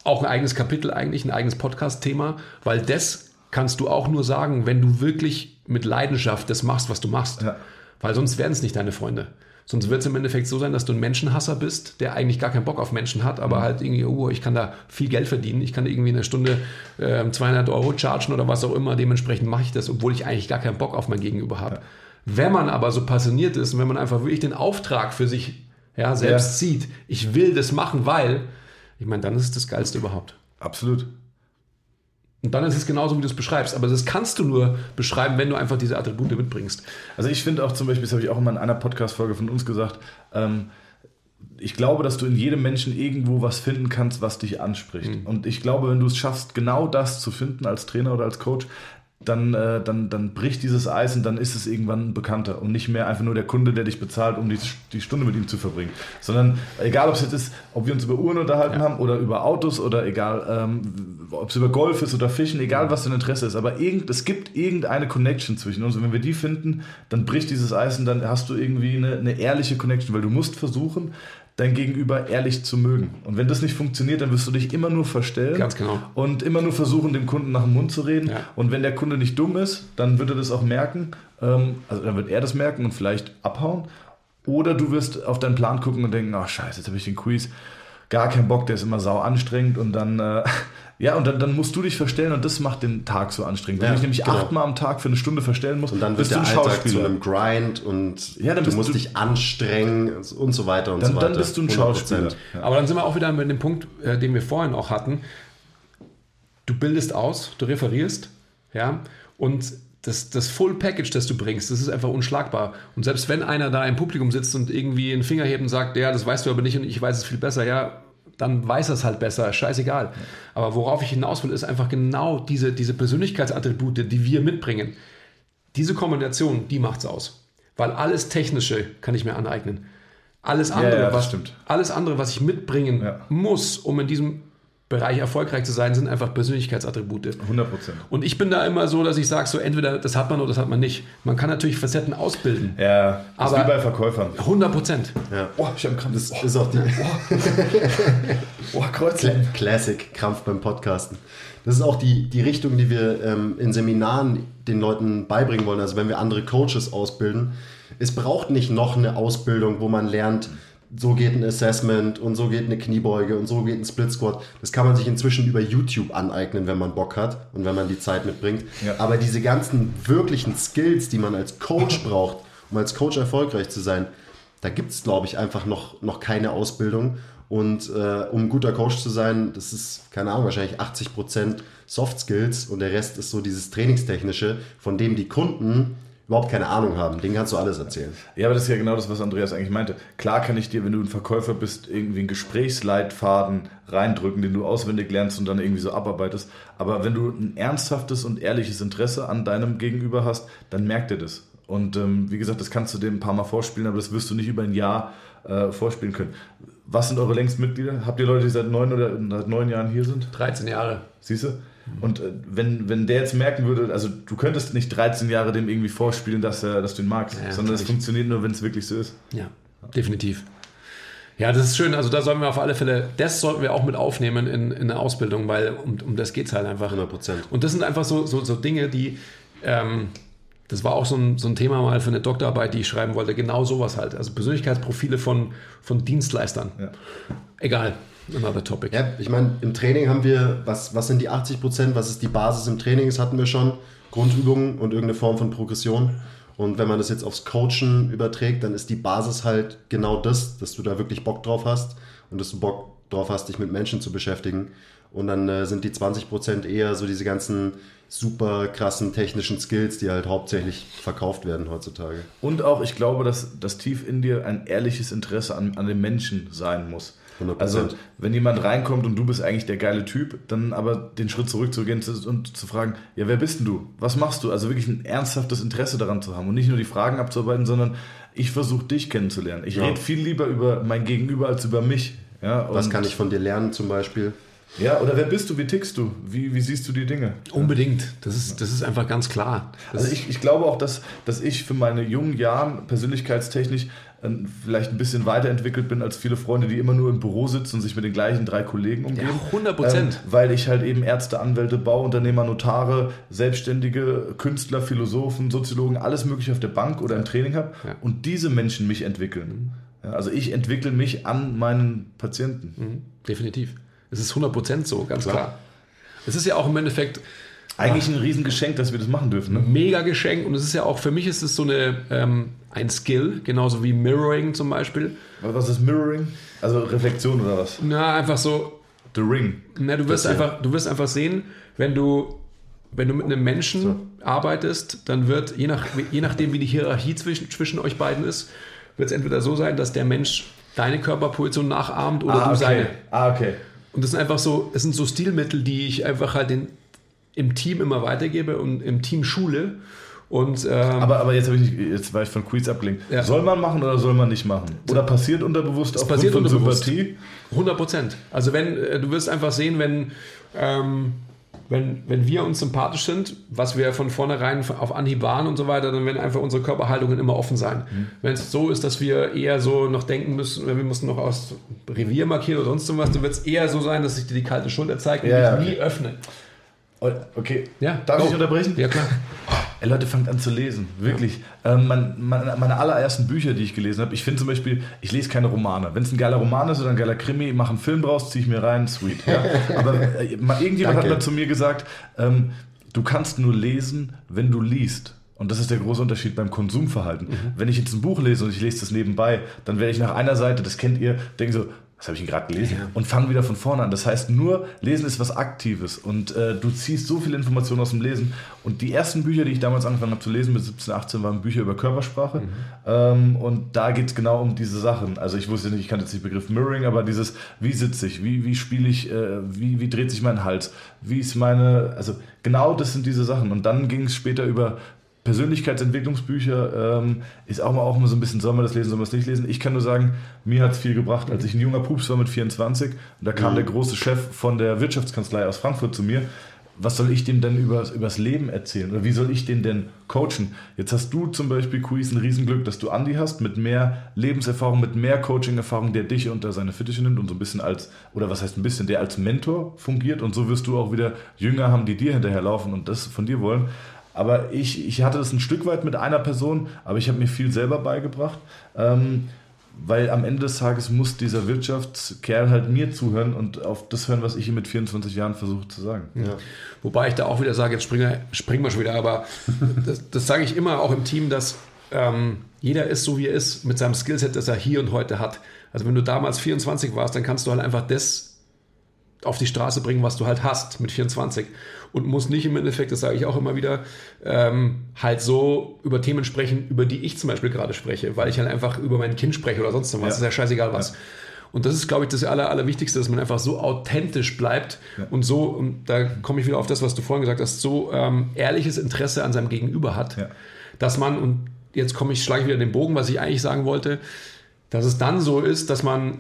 auch ein eigenes Kapitel eigentlich, ein eigenes Podcast-Thema, weil das kannst du auch nur sagen, wenn du wirklich mit Leidenschaft das machst, was du machst. Ja. Weil sonst werden es nicht deine Freunde. Sonst wird es im Endeffekt so sein, dass du ein Menschenhasser bist, der eigentlich gar keinen Bock auf Menschen hat, aber halt irgendwie, oh, ich kann da viel Geld verdienen, ich kann irgendwie eine Stunde äh, 200 Euro chargen oder was auch immer, dementsprechend mache ich das, obwohl ich eigentlich gar keinen Bock auf mein Gegenüber habe. Wenn man aber so passioniert ist und wenn man einfach wirklich den Auftrag für sich ja, selbst Ja. sieht, ich will das machen, weil, ich meine, dann ist es das Geilste überhaupt. Absolut. Und dann ist es genauso, wie du es beschreibst. Aber das kannst du nur beschreiben, wenn du einfach diese Attribute mitbringst. Also ich finde auch zum Beispiel, das habe ich auch immer in einer Podcast-Folge von uns gesagt, ähm, ich glaube, dass du in jedem Menschen irgendwo was finden kannst, was dich anspricht. Und ich glaube, wenn du es schaffst, genau das zu finden als Trainer oder als Coach, dann, äh, dann, dann bricht dieses Eis und dann ist es irgendwann ein Bekannter und nicht mehr einfach nur der Kunde, der dich bezahlt, um die, die Stunde mit ihm zu verbringen. Sondern egal, ob es jetzt ist, ob wir uns über Uhren unterhalten Ja. haben oder über Autos oder egal, ähm, ob es über Golf ist oder Fischen, egal was dein Interesse ist, aber irgend, es gibt irgendeine Connection zwischen uns und wenn wir die finden, dann bricht dieses Eis und dann hast du irgendwie eine, eine ehrliche Connection, weil du musst versuchen, dein Gegenüber ehrlich zu mögen. Und wenn das nicht funktioniert, dann wirst du dich immer nur verstellen Ganz genau. und immer nur versuchen, dem Kunden nach dem Mund zu reden. Ja. Und wenn der Kunde nicht dumm ist, dann wird er das auch merken. Ähm, also dann wird er das merken und vielleicht abhauen. Oder du wirst auf deinen Plan gucken und denken, ach scheiße, jetzt habe ich den Quiz. Gar keinen Bock, der ist immer sau anstrengend und dann, äh, ja, und dann, dann musst du dich verstellen und das macht den Tag so anstrengend. Wenn Ja, du dich nämlich genau. achtmal am Tag für eine Stunde verstellen musst, Und dann wird bist du der ein Alltag zu Schauspieler. einem Grind und Ja, dann du musst du- dich anstrengen und so weiter und Dann, so weiter. dann bist du ein 100%. Schauspieler. Ja. Aber dann sind wir auch wieder mit dem Punkt, äh, den wir vorhin auch hatten. Du bildest aus, du referierst, ja, und das, das Full Package, das du bringst, das ist einfach unschlagbar. Und selbst wenn einer da im Publikum sitzt und irgendwie einen Finger hebt und sagt, ja, das weißt du aber nicht und ich weiß es viel besser, ja, dann weiß er es halt besser, scheißegal. Aber worauf ich hinaus will, ist einfach genau diese, diese Persönlichkeitsattribute, die wir mitbringen. Diese Kombination, die macht's aus. Weil alles Technische kann ich mir aneignen. Alles andere, ja, das was, stimmt. alles andere, was ich mitbringen Ja. muss, um in diesem Bereich erfolgreich zu sein, sind einfach Persönlichkeitsattribute. 100 Prozent. Und ich bin da immer so, dass ich sage, so entweder das hat man oder das hat man nicht. Man kann natürlich Facetten ausbilden. Ja, Aber- wie bei Verkäufern. 100 Prozent. Ja. Oh, ich habe einen Krampf. Das ist auch die Oh, Kreuz. Cla Classic Krampf beim Podcasten. Das ist auch die, die Richtung, die wir ähm, in Seminaren den Leuten beibringen wollen. Also wenn wir andere Coaches ausbilden, es braucht nicht noch eine Ausbildung, wo man lernt, so geht ein Assessment und so geht eine Kniebeuge und so geht ein Split Squat. Das kann man sich inzwischen über YouTube aneignen, wenn man Bock hat und wenn man die Zeit mitbringt. Ja. Aber diese ganzen wirklichen Skills, die man als Coach braucht, um als Coach erfolgreich zu sein, da gibt es, glaube ich, einfach noch, noch keine Ausbildung. Und äh, um ein guter Coach zu sein, das ist, keine Ahnung, wahrscheinlich 80% Soft Skills und der Rest ist so dieses Trainingstechnische, von dem die Kunden überhaupt keine Ahnung haben. Denen kannst du alles erzählen. Ja, aber das ist ja genau das, was Andreas eigentlich meinte. Klar kann ich dir, wenn du ein Verkäufer bist, irgendwie einen Gesprächsleitfaden reindrücken, den du auswendig lernst und dann irgendwie so abarbeitest. Aber wenn du ein ernsthaftes und ehrliches Interesse an deinem Gegenüber hast, dann merkt er das. Und ähm, wie gesagt, das kannst du dem ein paar Mal vorspielen, aber das wirst du nicht über ein Jahr äh, vorspielen können. Was sind eure Längstmitglieder? Habt ihr Leute, die seit neun oder seit neun Jahren hier sind? 13 Jahre. Siehst du? Und äh, wenn, wenn der jetzt merken würde, also du könntest nicht 13 Jahre dem irgendwie vorspielen, dass, er, dass du ihn magst, Ja, sondern es funktioniert nur, wenn es wirklich so ist. Ja, definitiv. Ja, das ist schön. Also da sollten wir auf alle Fälle, das sollten wir auch mit aufnehmen in, in der Ausbildung, weil um, um das geht es halt einfach. 100%. Und das sind einfach so, so, so Dinge, die, ähm, das war auch so ein, so ein Thema mal für eine Doktorarbeit, die ich schreiben wollte. Genau sowas halt. Also Persönlichkeitsprofile von, von Dienstleistern. Ja. Egal, another topic. Ja, ich meine, im Training haben wir, was, was sind die 80 Prozent, was ist die Basis im Training? Das hatten wir schon. Grundübungen und irgendeine Form von Progression. Und wenn man das jetzt aufs Coachen überträgt, dann ist die Basis halt genau das, dass du da wirklich Bock drauf hast und dass du Bock drauf hast, dich mit Menschen zu beschäftigen. Und dann äh, sind die 20 Prozent eher so diese ganzen super krassen technischen Skills, die halt hauptsächlich verkauft werden heutzutage. Und auch, ich glaube, dass, dass tief in dir ein ehrliches Interesse an, an dem Menschen sein muss. 100%. Also, wenn jemand reinkommt und du bist eigentlich der geile Typ, dann aber den Schritt zurückzugehen und zu fragen, ja, wer bist denn du? Was machst du? Also wirklich ein ernsthaftes Interesse daran zu haben und nicht nur die Fragen abzuarbeiten, sondern ich versuche dich kennenzulernen. Ich Ja. rede viel lieber über mein Gegenüber als über mich. Ja, Was kann ich von dir lernen zum Beispiel? Ja, oder wer bist du? Wie tickst du? Wie, wie siehst du die Dinge? Unbedingt. Das ist, das ist einfach ganz klar. Das Also ich, ich glaube auch, dass, dass ich für meine jungen Jahren persönlichkeitstechnisch äh, vielleicht ein bisschen weiterentwickelt bin als viele Freunde, die immer nur im Büro sitzen und sich mit den gleichen drei Kollegen umgeben. Ja, 100%. Ähm, weil ich halt eben Ärzte, Anwälte, Bauunternehmer, Notare, Selbstständige, Künstler, Philosophen, Soziologen, alles mögliche auf der Bank oder im Training habe Ja. und diese Menschen mich entwickeln. Ja, also ich entwickle mich an meinen Patienten. Mhm, definitiv. Es ist 100% so, ganz klar. Es ist ja auch im Endeffekt Eigentlich ein Riesengeschenk, dass wir das machen dürfen. Ne? mega Geschenk und es ist ja auch, für mich ist es so eine, ähm, ein Skill, genauso wie Mirroring zum Beispiel. Was ist Mirroring? Also Reflexion oder was? Na, einfach so, The Ring. na, du wirst einfach, du wirst einfach sehen, wenn du, wenn du mit einem Menschen arbeitest, dann wird, je, nach, je nachdem wie die Hierarchie zwischen, zwischen euch beiden ist, wird es entweder so sein, dass der Mensch deine Körperposition nachahmt oder du okay. seine. Ah, okay. Und das sind einfach so, es sind so Stilmittel, die ich einfach halt den, im Team immer weitergebe und im Team schule. Und ähm, Aber, aber jetzt, ich nicht, jetzt war ich von Quiz abgelenkt. Ja. Soll man machen oder soll man nicht machen? Oder passiert unterbewusst aufgrund passiert von unterbewusst. Sympathie? 100 Prozent. Also wenn, äh, du wirst einfach sehen, wenn, ähm, wenn, wenn wir uns sympathisch sind, was wir von vornherein auf Anhieb waren und so weiter, dann werden einfach unsere Körperhaltungen immer offen sein. Mhm. Wenn es so ist, dass wir eher so noch denken müssen, wir müssen noch aus Revier markieren oder sonst was, dann wird es eher so sein, dass ich dir die kalte Schulter zeige und Ja, ja, dich okay. nie öffne. Oh, Okay. Ja, Darf go. ich unterbrechen? Ja, klar. Ey, Leute, fangt an zu lesen. Wirklich. Ähm, mein, mein, meine allerersten Bücher, die ich gelesen habe, ich finde zum Beispiel, ich lese keine Romane. Wenn es ein geiler Roman ist oder ein geiler Krimi, mach einen Film draus, ziehe ich mir rein, sweet. Ja? Aber äh, irgendjemand hat mal zu mir gesagt, ähm, du kannst nur lesen, wenn du liest. Und das ist der große Unterschied beim Konsumverhalten. Wenn ich jetzt ein Buch lese und ich lese das nebenbei, dann werde ich nach einer Seite, das kennt ihr, denke so, was habe ich denn gerade gelesen? Und fange wieder von vorne an. Das heißt, nur Lesen ist was Aktives und äh, du ziehst so viele Informationen aus dem Lesen. Und die ersten Bücher, die ich damals angefangen habe zu lesen, mit 17, 18, waren Bücher über Körpersprache. Ähm, und da geht es genau um diese Sachen. Also ich wusste nicht, ich kannte jetzt den Begriff Mirroring, aber dieses, wie sitze ich, wie, wie spiele ich, äh, wie, wie dreht sich mein Hals, wie ist meine, also genau das sind diese Sachen. Und dann ging es später über Persönlichkeitsentwicklungsbücher ähm, ist auch mal auch immer so ein bisschen, soll man das lesen, soll man das nicht lesen? Ich kann nur sagen, mir hat es viel gebracht. Als ich ein junger Pups war mit 24 und da kam der große Chef von der Wirtschaftskanzlei aus Frankfurt zu mir, was soll ich dem denn übers, übers Leben erzählen? Oder wie soll ich den denn coachen? Jetzt hast du zum Beispiel, Quiz, ein Riesenglück, dass du Andi hast, mit mehr Lebenserfahrung, mit mehr Coaching-Erfahrung, der dich unter seine Fittiche nimmt und so ein bisschen als, oder was heißt ein bisschen, der als Mentor fungiert und so wirst du auch wieder Jünger haben, die dir hinterherlaufen und das von dir wollen. Aber ich, ich hatte das ein Stück weit mit einer Person, aber ich habe mir viel selber beigebracht. Ähm, weil am Ende des Tages muss dieser Wirtschaftskerl halt mir zuhören und auf das hören, was ich ihm mit 24 Jahren versuche zu sagen. Ja. Wobei ich da auch wieder sage, jetzt springen wir, springen wir schon wieder, aber das, das sage ich immer auch im Team, dass ähm, jeder ist so, wie er ist, mit seinem Skillset, das er hier und heute hat. Also wenn du damals 24 warst, dann kannst du halt einfach das auf die Straße bringen, was du halt hast mit 24 und musst nicht im Endeffekt, das sage ich auch immer wieder, ähm, halt so über Themen sprechen, über die ich zum Beispiel gerade spreche, weil ich halt einfach über mein Kind spreche oder sonst was, Ja. ist ja scheißegal was. Und das ist, glaube ich, das Aller, Allerwichtigste, dass man einfach so authentisch bleibt und so, und da komme ich wieder auf das, was du vorhin gesagt hast, so ähm, ehrliches Interesse an seinem Gegenüber hat, Ja. dass man, und jetzt komme ich, schlage ich wieder den Bogen, was ich eigentlich sagen wollte, dass es dann so ist, dass man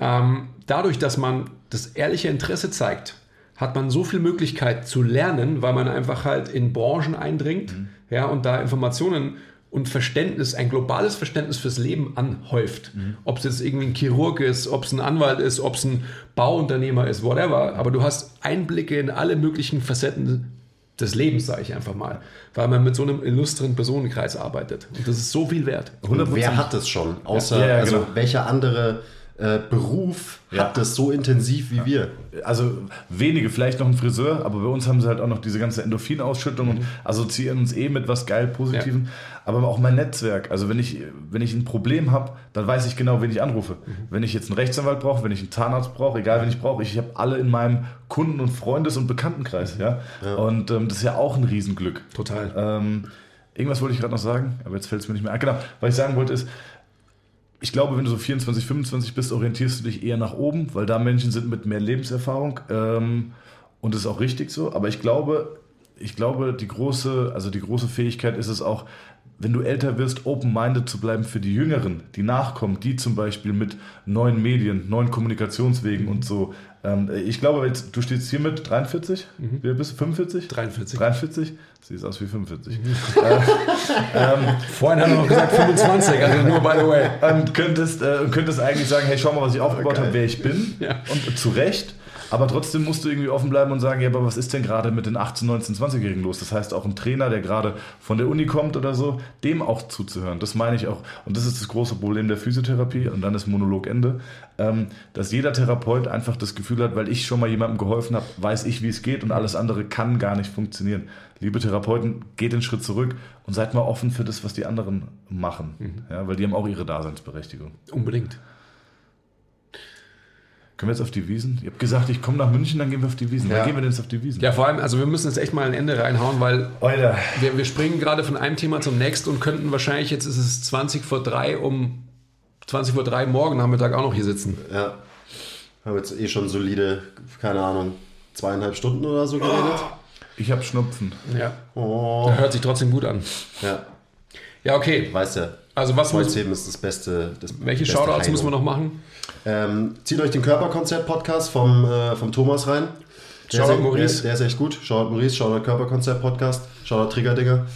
ähm, dadurch, dass man das ehrliche Interesse zeigt, hat man so viel Möglichkeit zu lernen, weil man einfach halt in Branchen eindringt ja, und da Informationen und Verständnis, ein globales Verständnis fürs Leben anhäuft. Ob es jetzt irgendwie ein Chirurg ist, ob es ein Anwalt ist, ob es ein Bauunternehmer ist, whatever. Aber du hast Einblicke in alle möglichen Facetten des Lebens, sage ich einfach mal, weil man mit so einem illustren Personenkreis arbeitet. Und das ist so viel wert. Und wer hat es schon? Außer, Ja, ja, also genau. welcher andere äh, Beruf Ja. hat das so intensiv wie wir? Also wenige, vielleicht noch ein Friseur, aber bei uns haben sie halt auch noch diese ganze Endorphinausschüttung und assoziieren uns eh mit was geil Positivem. Aber auch mein Netzwerk. Also wenn ich, wenn ich ein Problem habe, dann weiß ich genau, wen ich anrufe. Wenn ich jetzt einen Rechtsanwalt brauche, wenn ich einen Zahnarzt brauche, egal wen ich brauche, ich, habe alle in meinem Kunden- und Freundes- und Bekanntenkreis. Ja? Und ähm, das ist ja auch ein Riesenglück. Total. Ähm, irgendwas wollte ich gerade noch sagen, aber jetzt fällt es mir nicht mehr ein. Genau, was ich sagen wollte ist, ich glaube, wenn du so 24, 25 bist, orientierst du dich eher nach oben, weil da Menschen sind mit mehr Lebenserfahrung. Ähm, und das ist auch richtig so. Aber ich glaube, ich glaube, die große, also die große Fähigkeit ist es auch, wenn du älter wirst, open-minded zu bleiben für die Jüngeren, die nachkommen, die zum Beispiel mit neuen Medien, neuen Kommunikationswegen und so. Ähm, ich glaube, jetzt, du stehst hier mit 43, Mhm. wie bist du 45? 43. 43? Siehst aus wie 45. Mhm. Vorhin haben wir noch gesagt 25, also nur by the way. und könntest, äh, könntest eigentlich sagen, hey, schau mal, was ich aufgebaut geil. habe, wer ich bin. Ja. Und zu Recht. Aber trotzdem musst du irgendwie offen bleiben und sagen, ja, aber was ist denn gerade mit den 18, 19, 20-Jährigen los? Das heißt, auch ein Trainer, der gerade von der Uni kommt oder so, dem auch zuzuhören. Das meine ich auch. Und das ist das große Problem der Physiotherapie. Und dann ist Monologende, ähm, dass jeder Therapeut einfach das Gefühl hat, weil ich schon mal jemandem geholfen habe, weiß ich, wie es geht und alles andere kann gar nicht funktionieren. Liebe Therapeuten, geht den Schritt zurück und seid mal offen für das, was die anderen machen. Ja, weil die haben auch ihre Daseinsberechtigung. Unbedingt. Können wir jetzt auf die Wiesen? Ihr habt gesagt, ich komme nach München, dann gehen wir auf die Wiesen. Ja. Wann gehen wir denn jetzt auf die Wiesen? Ja, vor allem, also wir müssen jetzt echt mal ein Ende reinhauen, weil Alter. wir, wir springen gerade von einem Thema zum nächsten und könnten wahrscheinlich, jetzt ist es 20 vor 3, um 20 vor 3 morgen Nachmittag auch noch hier sitzen. Ja. Haben jetzt eh schon solide, keine Ahnung, zweieinhalb Stunden oder so geredet. Ich habe Schnupfen. Ja. Oh. Hört sich trotzdem gut an. Ja, Ja, okay. weißt ja. Also was muss, Kreuzheben ist das beste. Das welche beste Shoutouts Heilung. müssen wir noch machen? Ähm, zieht euch den Körperkonzept-Podcast vom, äh, vom Thomas rein. Der Shoutout Maurice. Der, der ist echt gut. Shoutout Maurice, Shoutout Körperkonzept-Podcast, Shoutout Triggerdinger.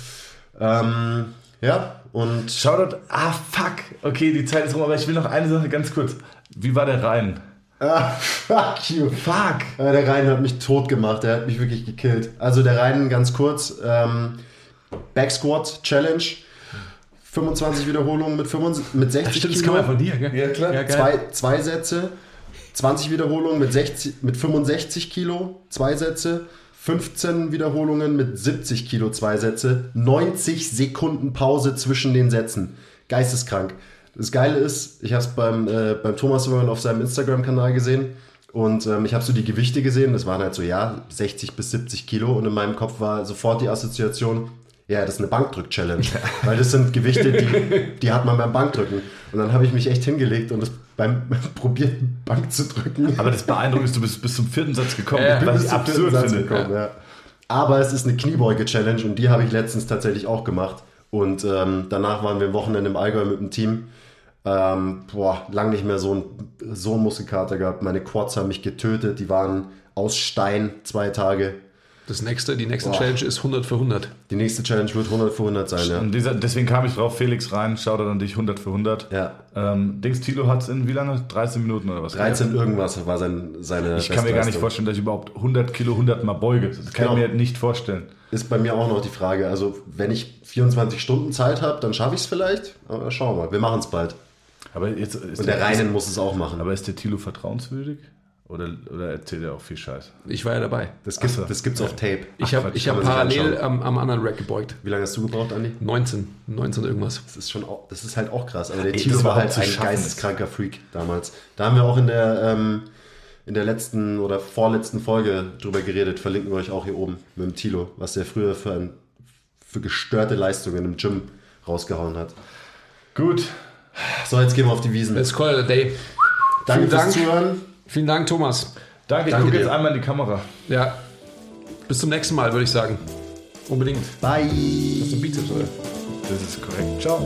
Ähm, ja, und Shoutout. Ah, fuck. Okay, die Zeit ist rum, aber ich will noch eine Sache ganz kurz. Wie war der Rhein? Ah, fuck you. Fuck. Äh, Der Rhein hat mich tot gemacht, der hat mich wirklich gekillt. Also der Rhein ganz kurz, ähm, Back Squat Challenge, 25 Wiederholungen mit, 65, mit 60 Kilo, dir, gell? Ja, klar. Ja, zwei, zwei Sätze, 20 Wiederholungen mit, 60, mit 65 Kilo, zwei Sätze, 15 Wiederholungen mit 70 Kilo, zwei Sätze, 90 Sekunden Pause zwischen den Sätzen. Geisteskrank. Das Geile ist, ich habe es beim, äh, beim Thomas Wörl auf seinem Instagram-Kanal gesehen und ähm, ich habe so die Gewichte gesehen. Das waren halt so, ja, 60 bis 70 Kilo und in meinem Kopf war sofort die Assoziation, ja, das ist eine Bankdrück-Challenge. Weil das sind Gewichte, die, die hat man beim Bankdrücken. Und dann habe ich mich echt hingelegt und das beim probierten Bank zu drücken. Aber das Beeindruckende ist, du bist bis zum vierten Satz gekommen, Ja, was bis ich zum absurd vierten Satz finde. gekommen, ja. Aber es ist eine Kniebeuge-Challenge und die habe ich letztens tatsächlich auch gemacht. Und ähm, danach waren wir am Wochenende im Allgäu mit dem Team. Ähm, boah, lang nicht mehr so ein, so ein Muskelkater gehabt. Meine Quads haben mich getötet. Die waren aus Stein zwei Tage. Das nächste, die nächste Boah. Challenge ist 100 für 100. Die nächste Challenge wird 100 für 100 sein, ja. Dieser, deswegen kam ich drauf, Felix rein, Shoutout an dich, 100 für 100. Ja. Ähm, Dings Tilo hat es in wie lange? 13 Minuten oder was? 13 irgendwas war sein, seine Ich kann mir gar nicht vorstellen, dass ich überhaupt 100 Kilo 100 mal beuge. Das kann Genau. ich mir nicht vorstellen. Ist bei mir auch noch die Frage. Also, wenn ich 24 Stunden Zeit habe, dann schaffe ich es vielleicht. Aber schauen wir mal. Wir machen es bald. Aber jetzt ist Und der Reinen muss es auch machen. Aber ist der Tilo vertrauenswürdig? Oder, oder erzählt er auch viel Scheiß? Ich war ja dabei. Das, gibt, Ach so. das gibt's auf Tape. Ich habe hab parallel am, am anderen Rack gebeugt. Wie lange hast du gebraucht, Andi? 19, 19 irgendwas. Das ist schon auch, das ist halt auch krass. Aber der Ey, Tilo das war halt ein schaffen geisteskranker Freak damals. Da haben wir auch in der, ähm, in der letzten oder vorletzten Folge drüber geredet. Verlinken wir euch auch hier oben mit dem Tilo, was der früher für, ein, für gestörte Leistungen im Gym rausgehauen hat. Gut. So, jetzt gehen wir auf die Wiesen. Let's call it a day. Danke vielen fürs Dank. Zuhören. Vielen Dank, Thomas. Danke, ich Danke gucke jetzt einmal in die Kamera. Ja. Bis zum nächsten Mal, würde ich sagen. Unbedingt. Bye. Das ist ein Bizeps, oder? Das ist korrekt. Ciao.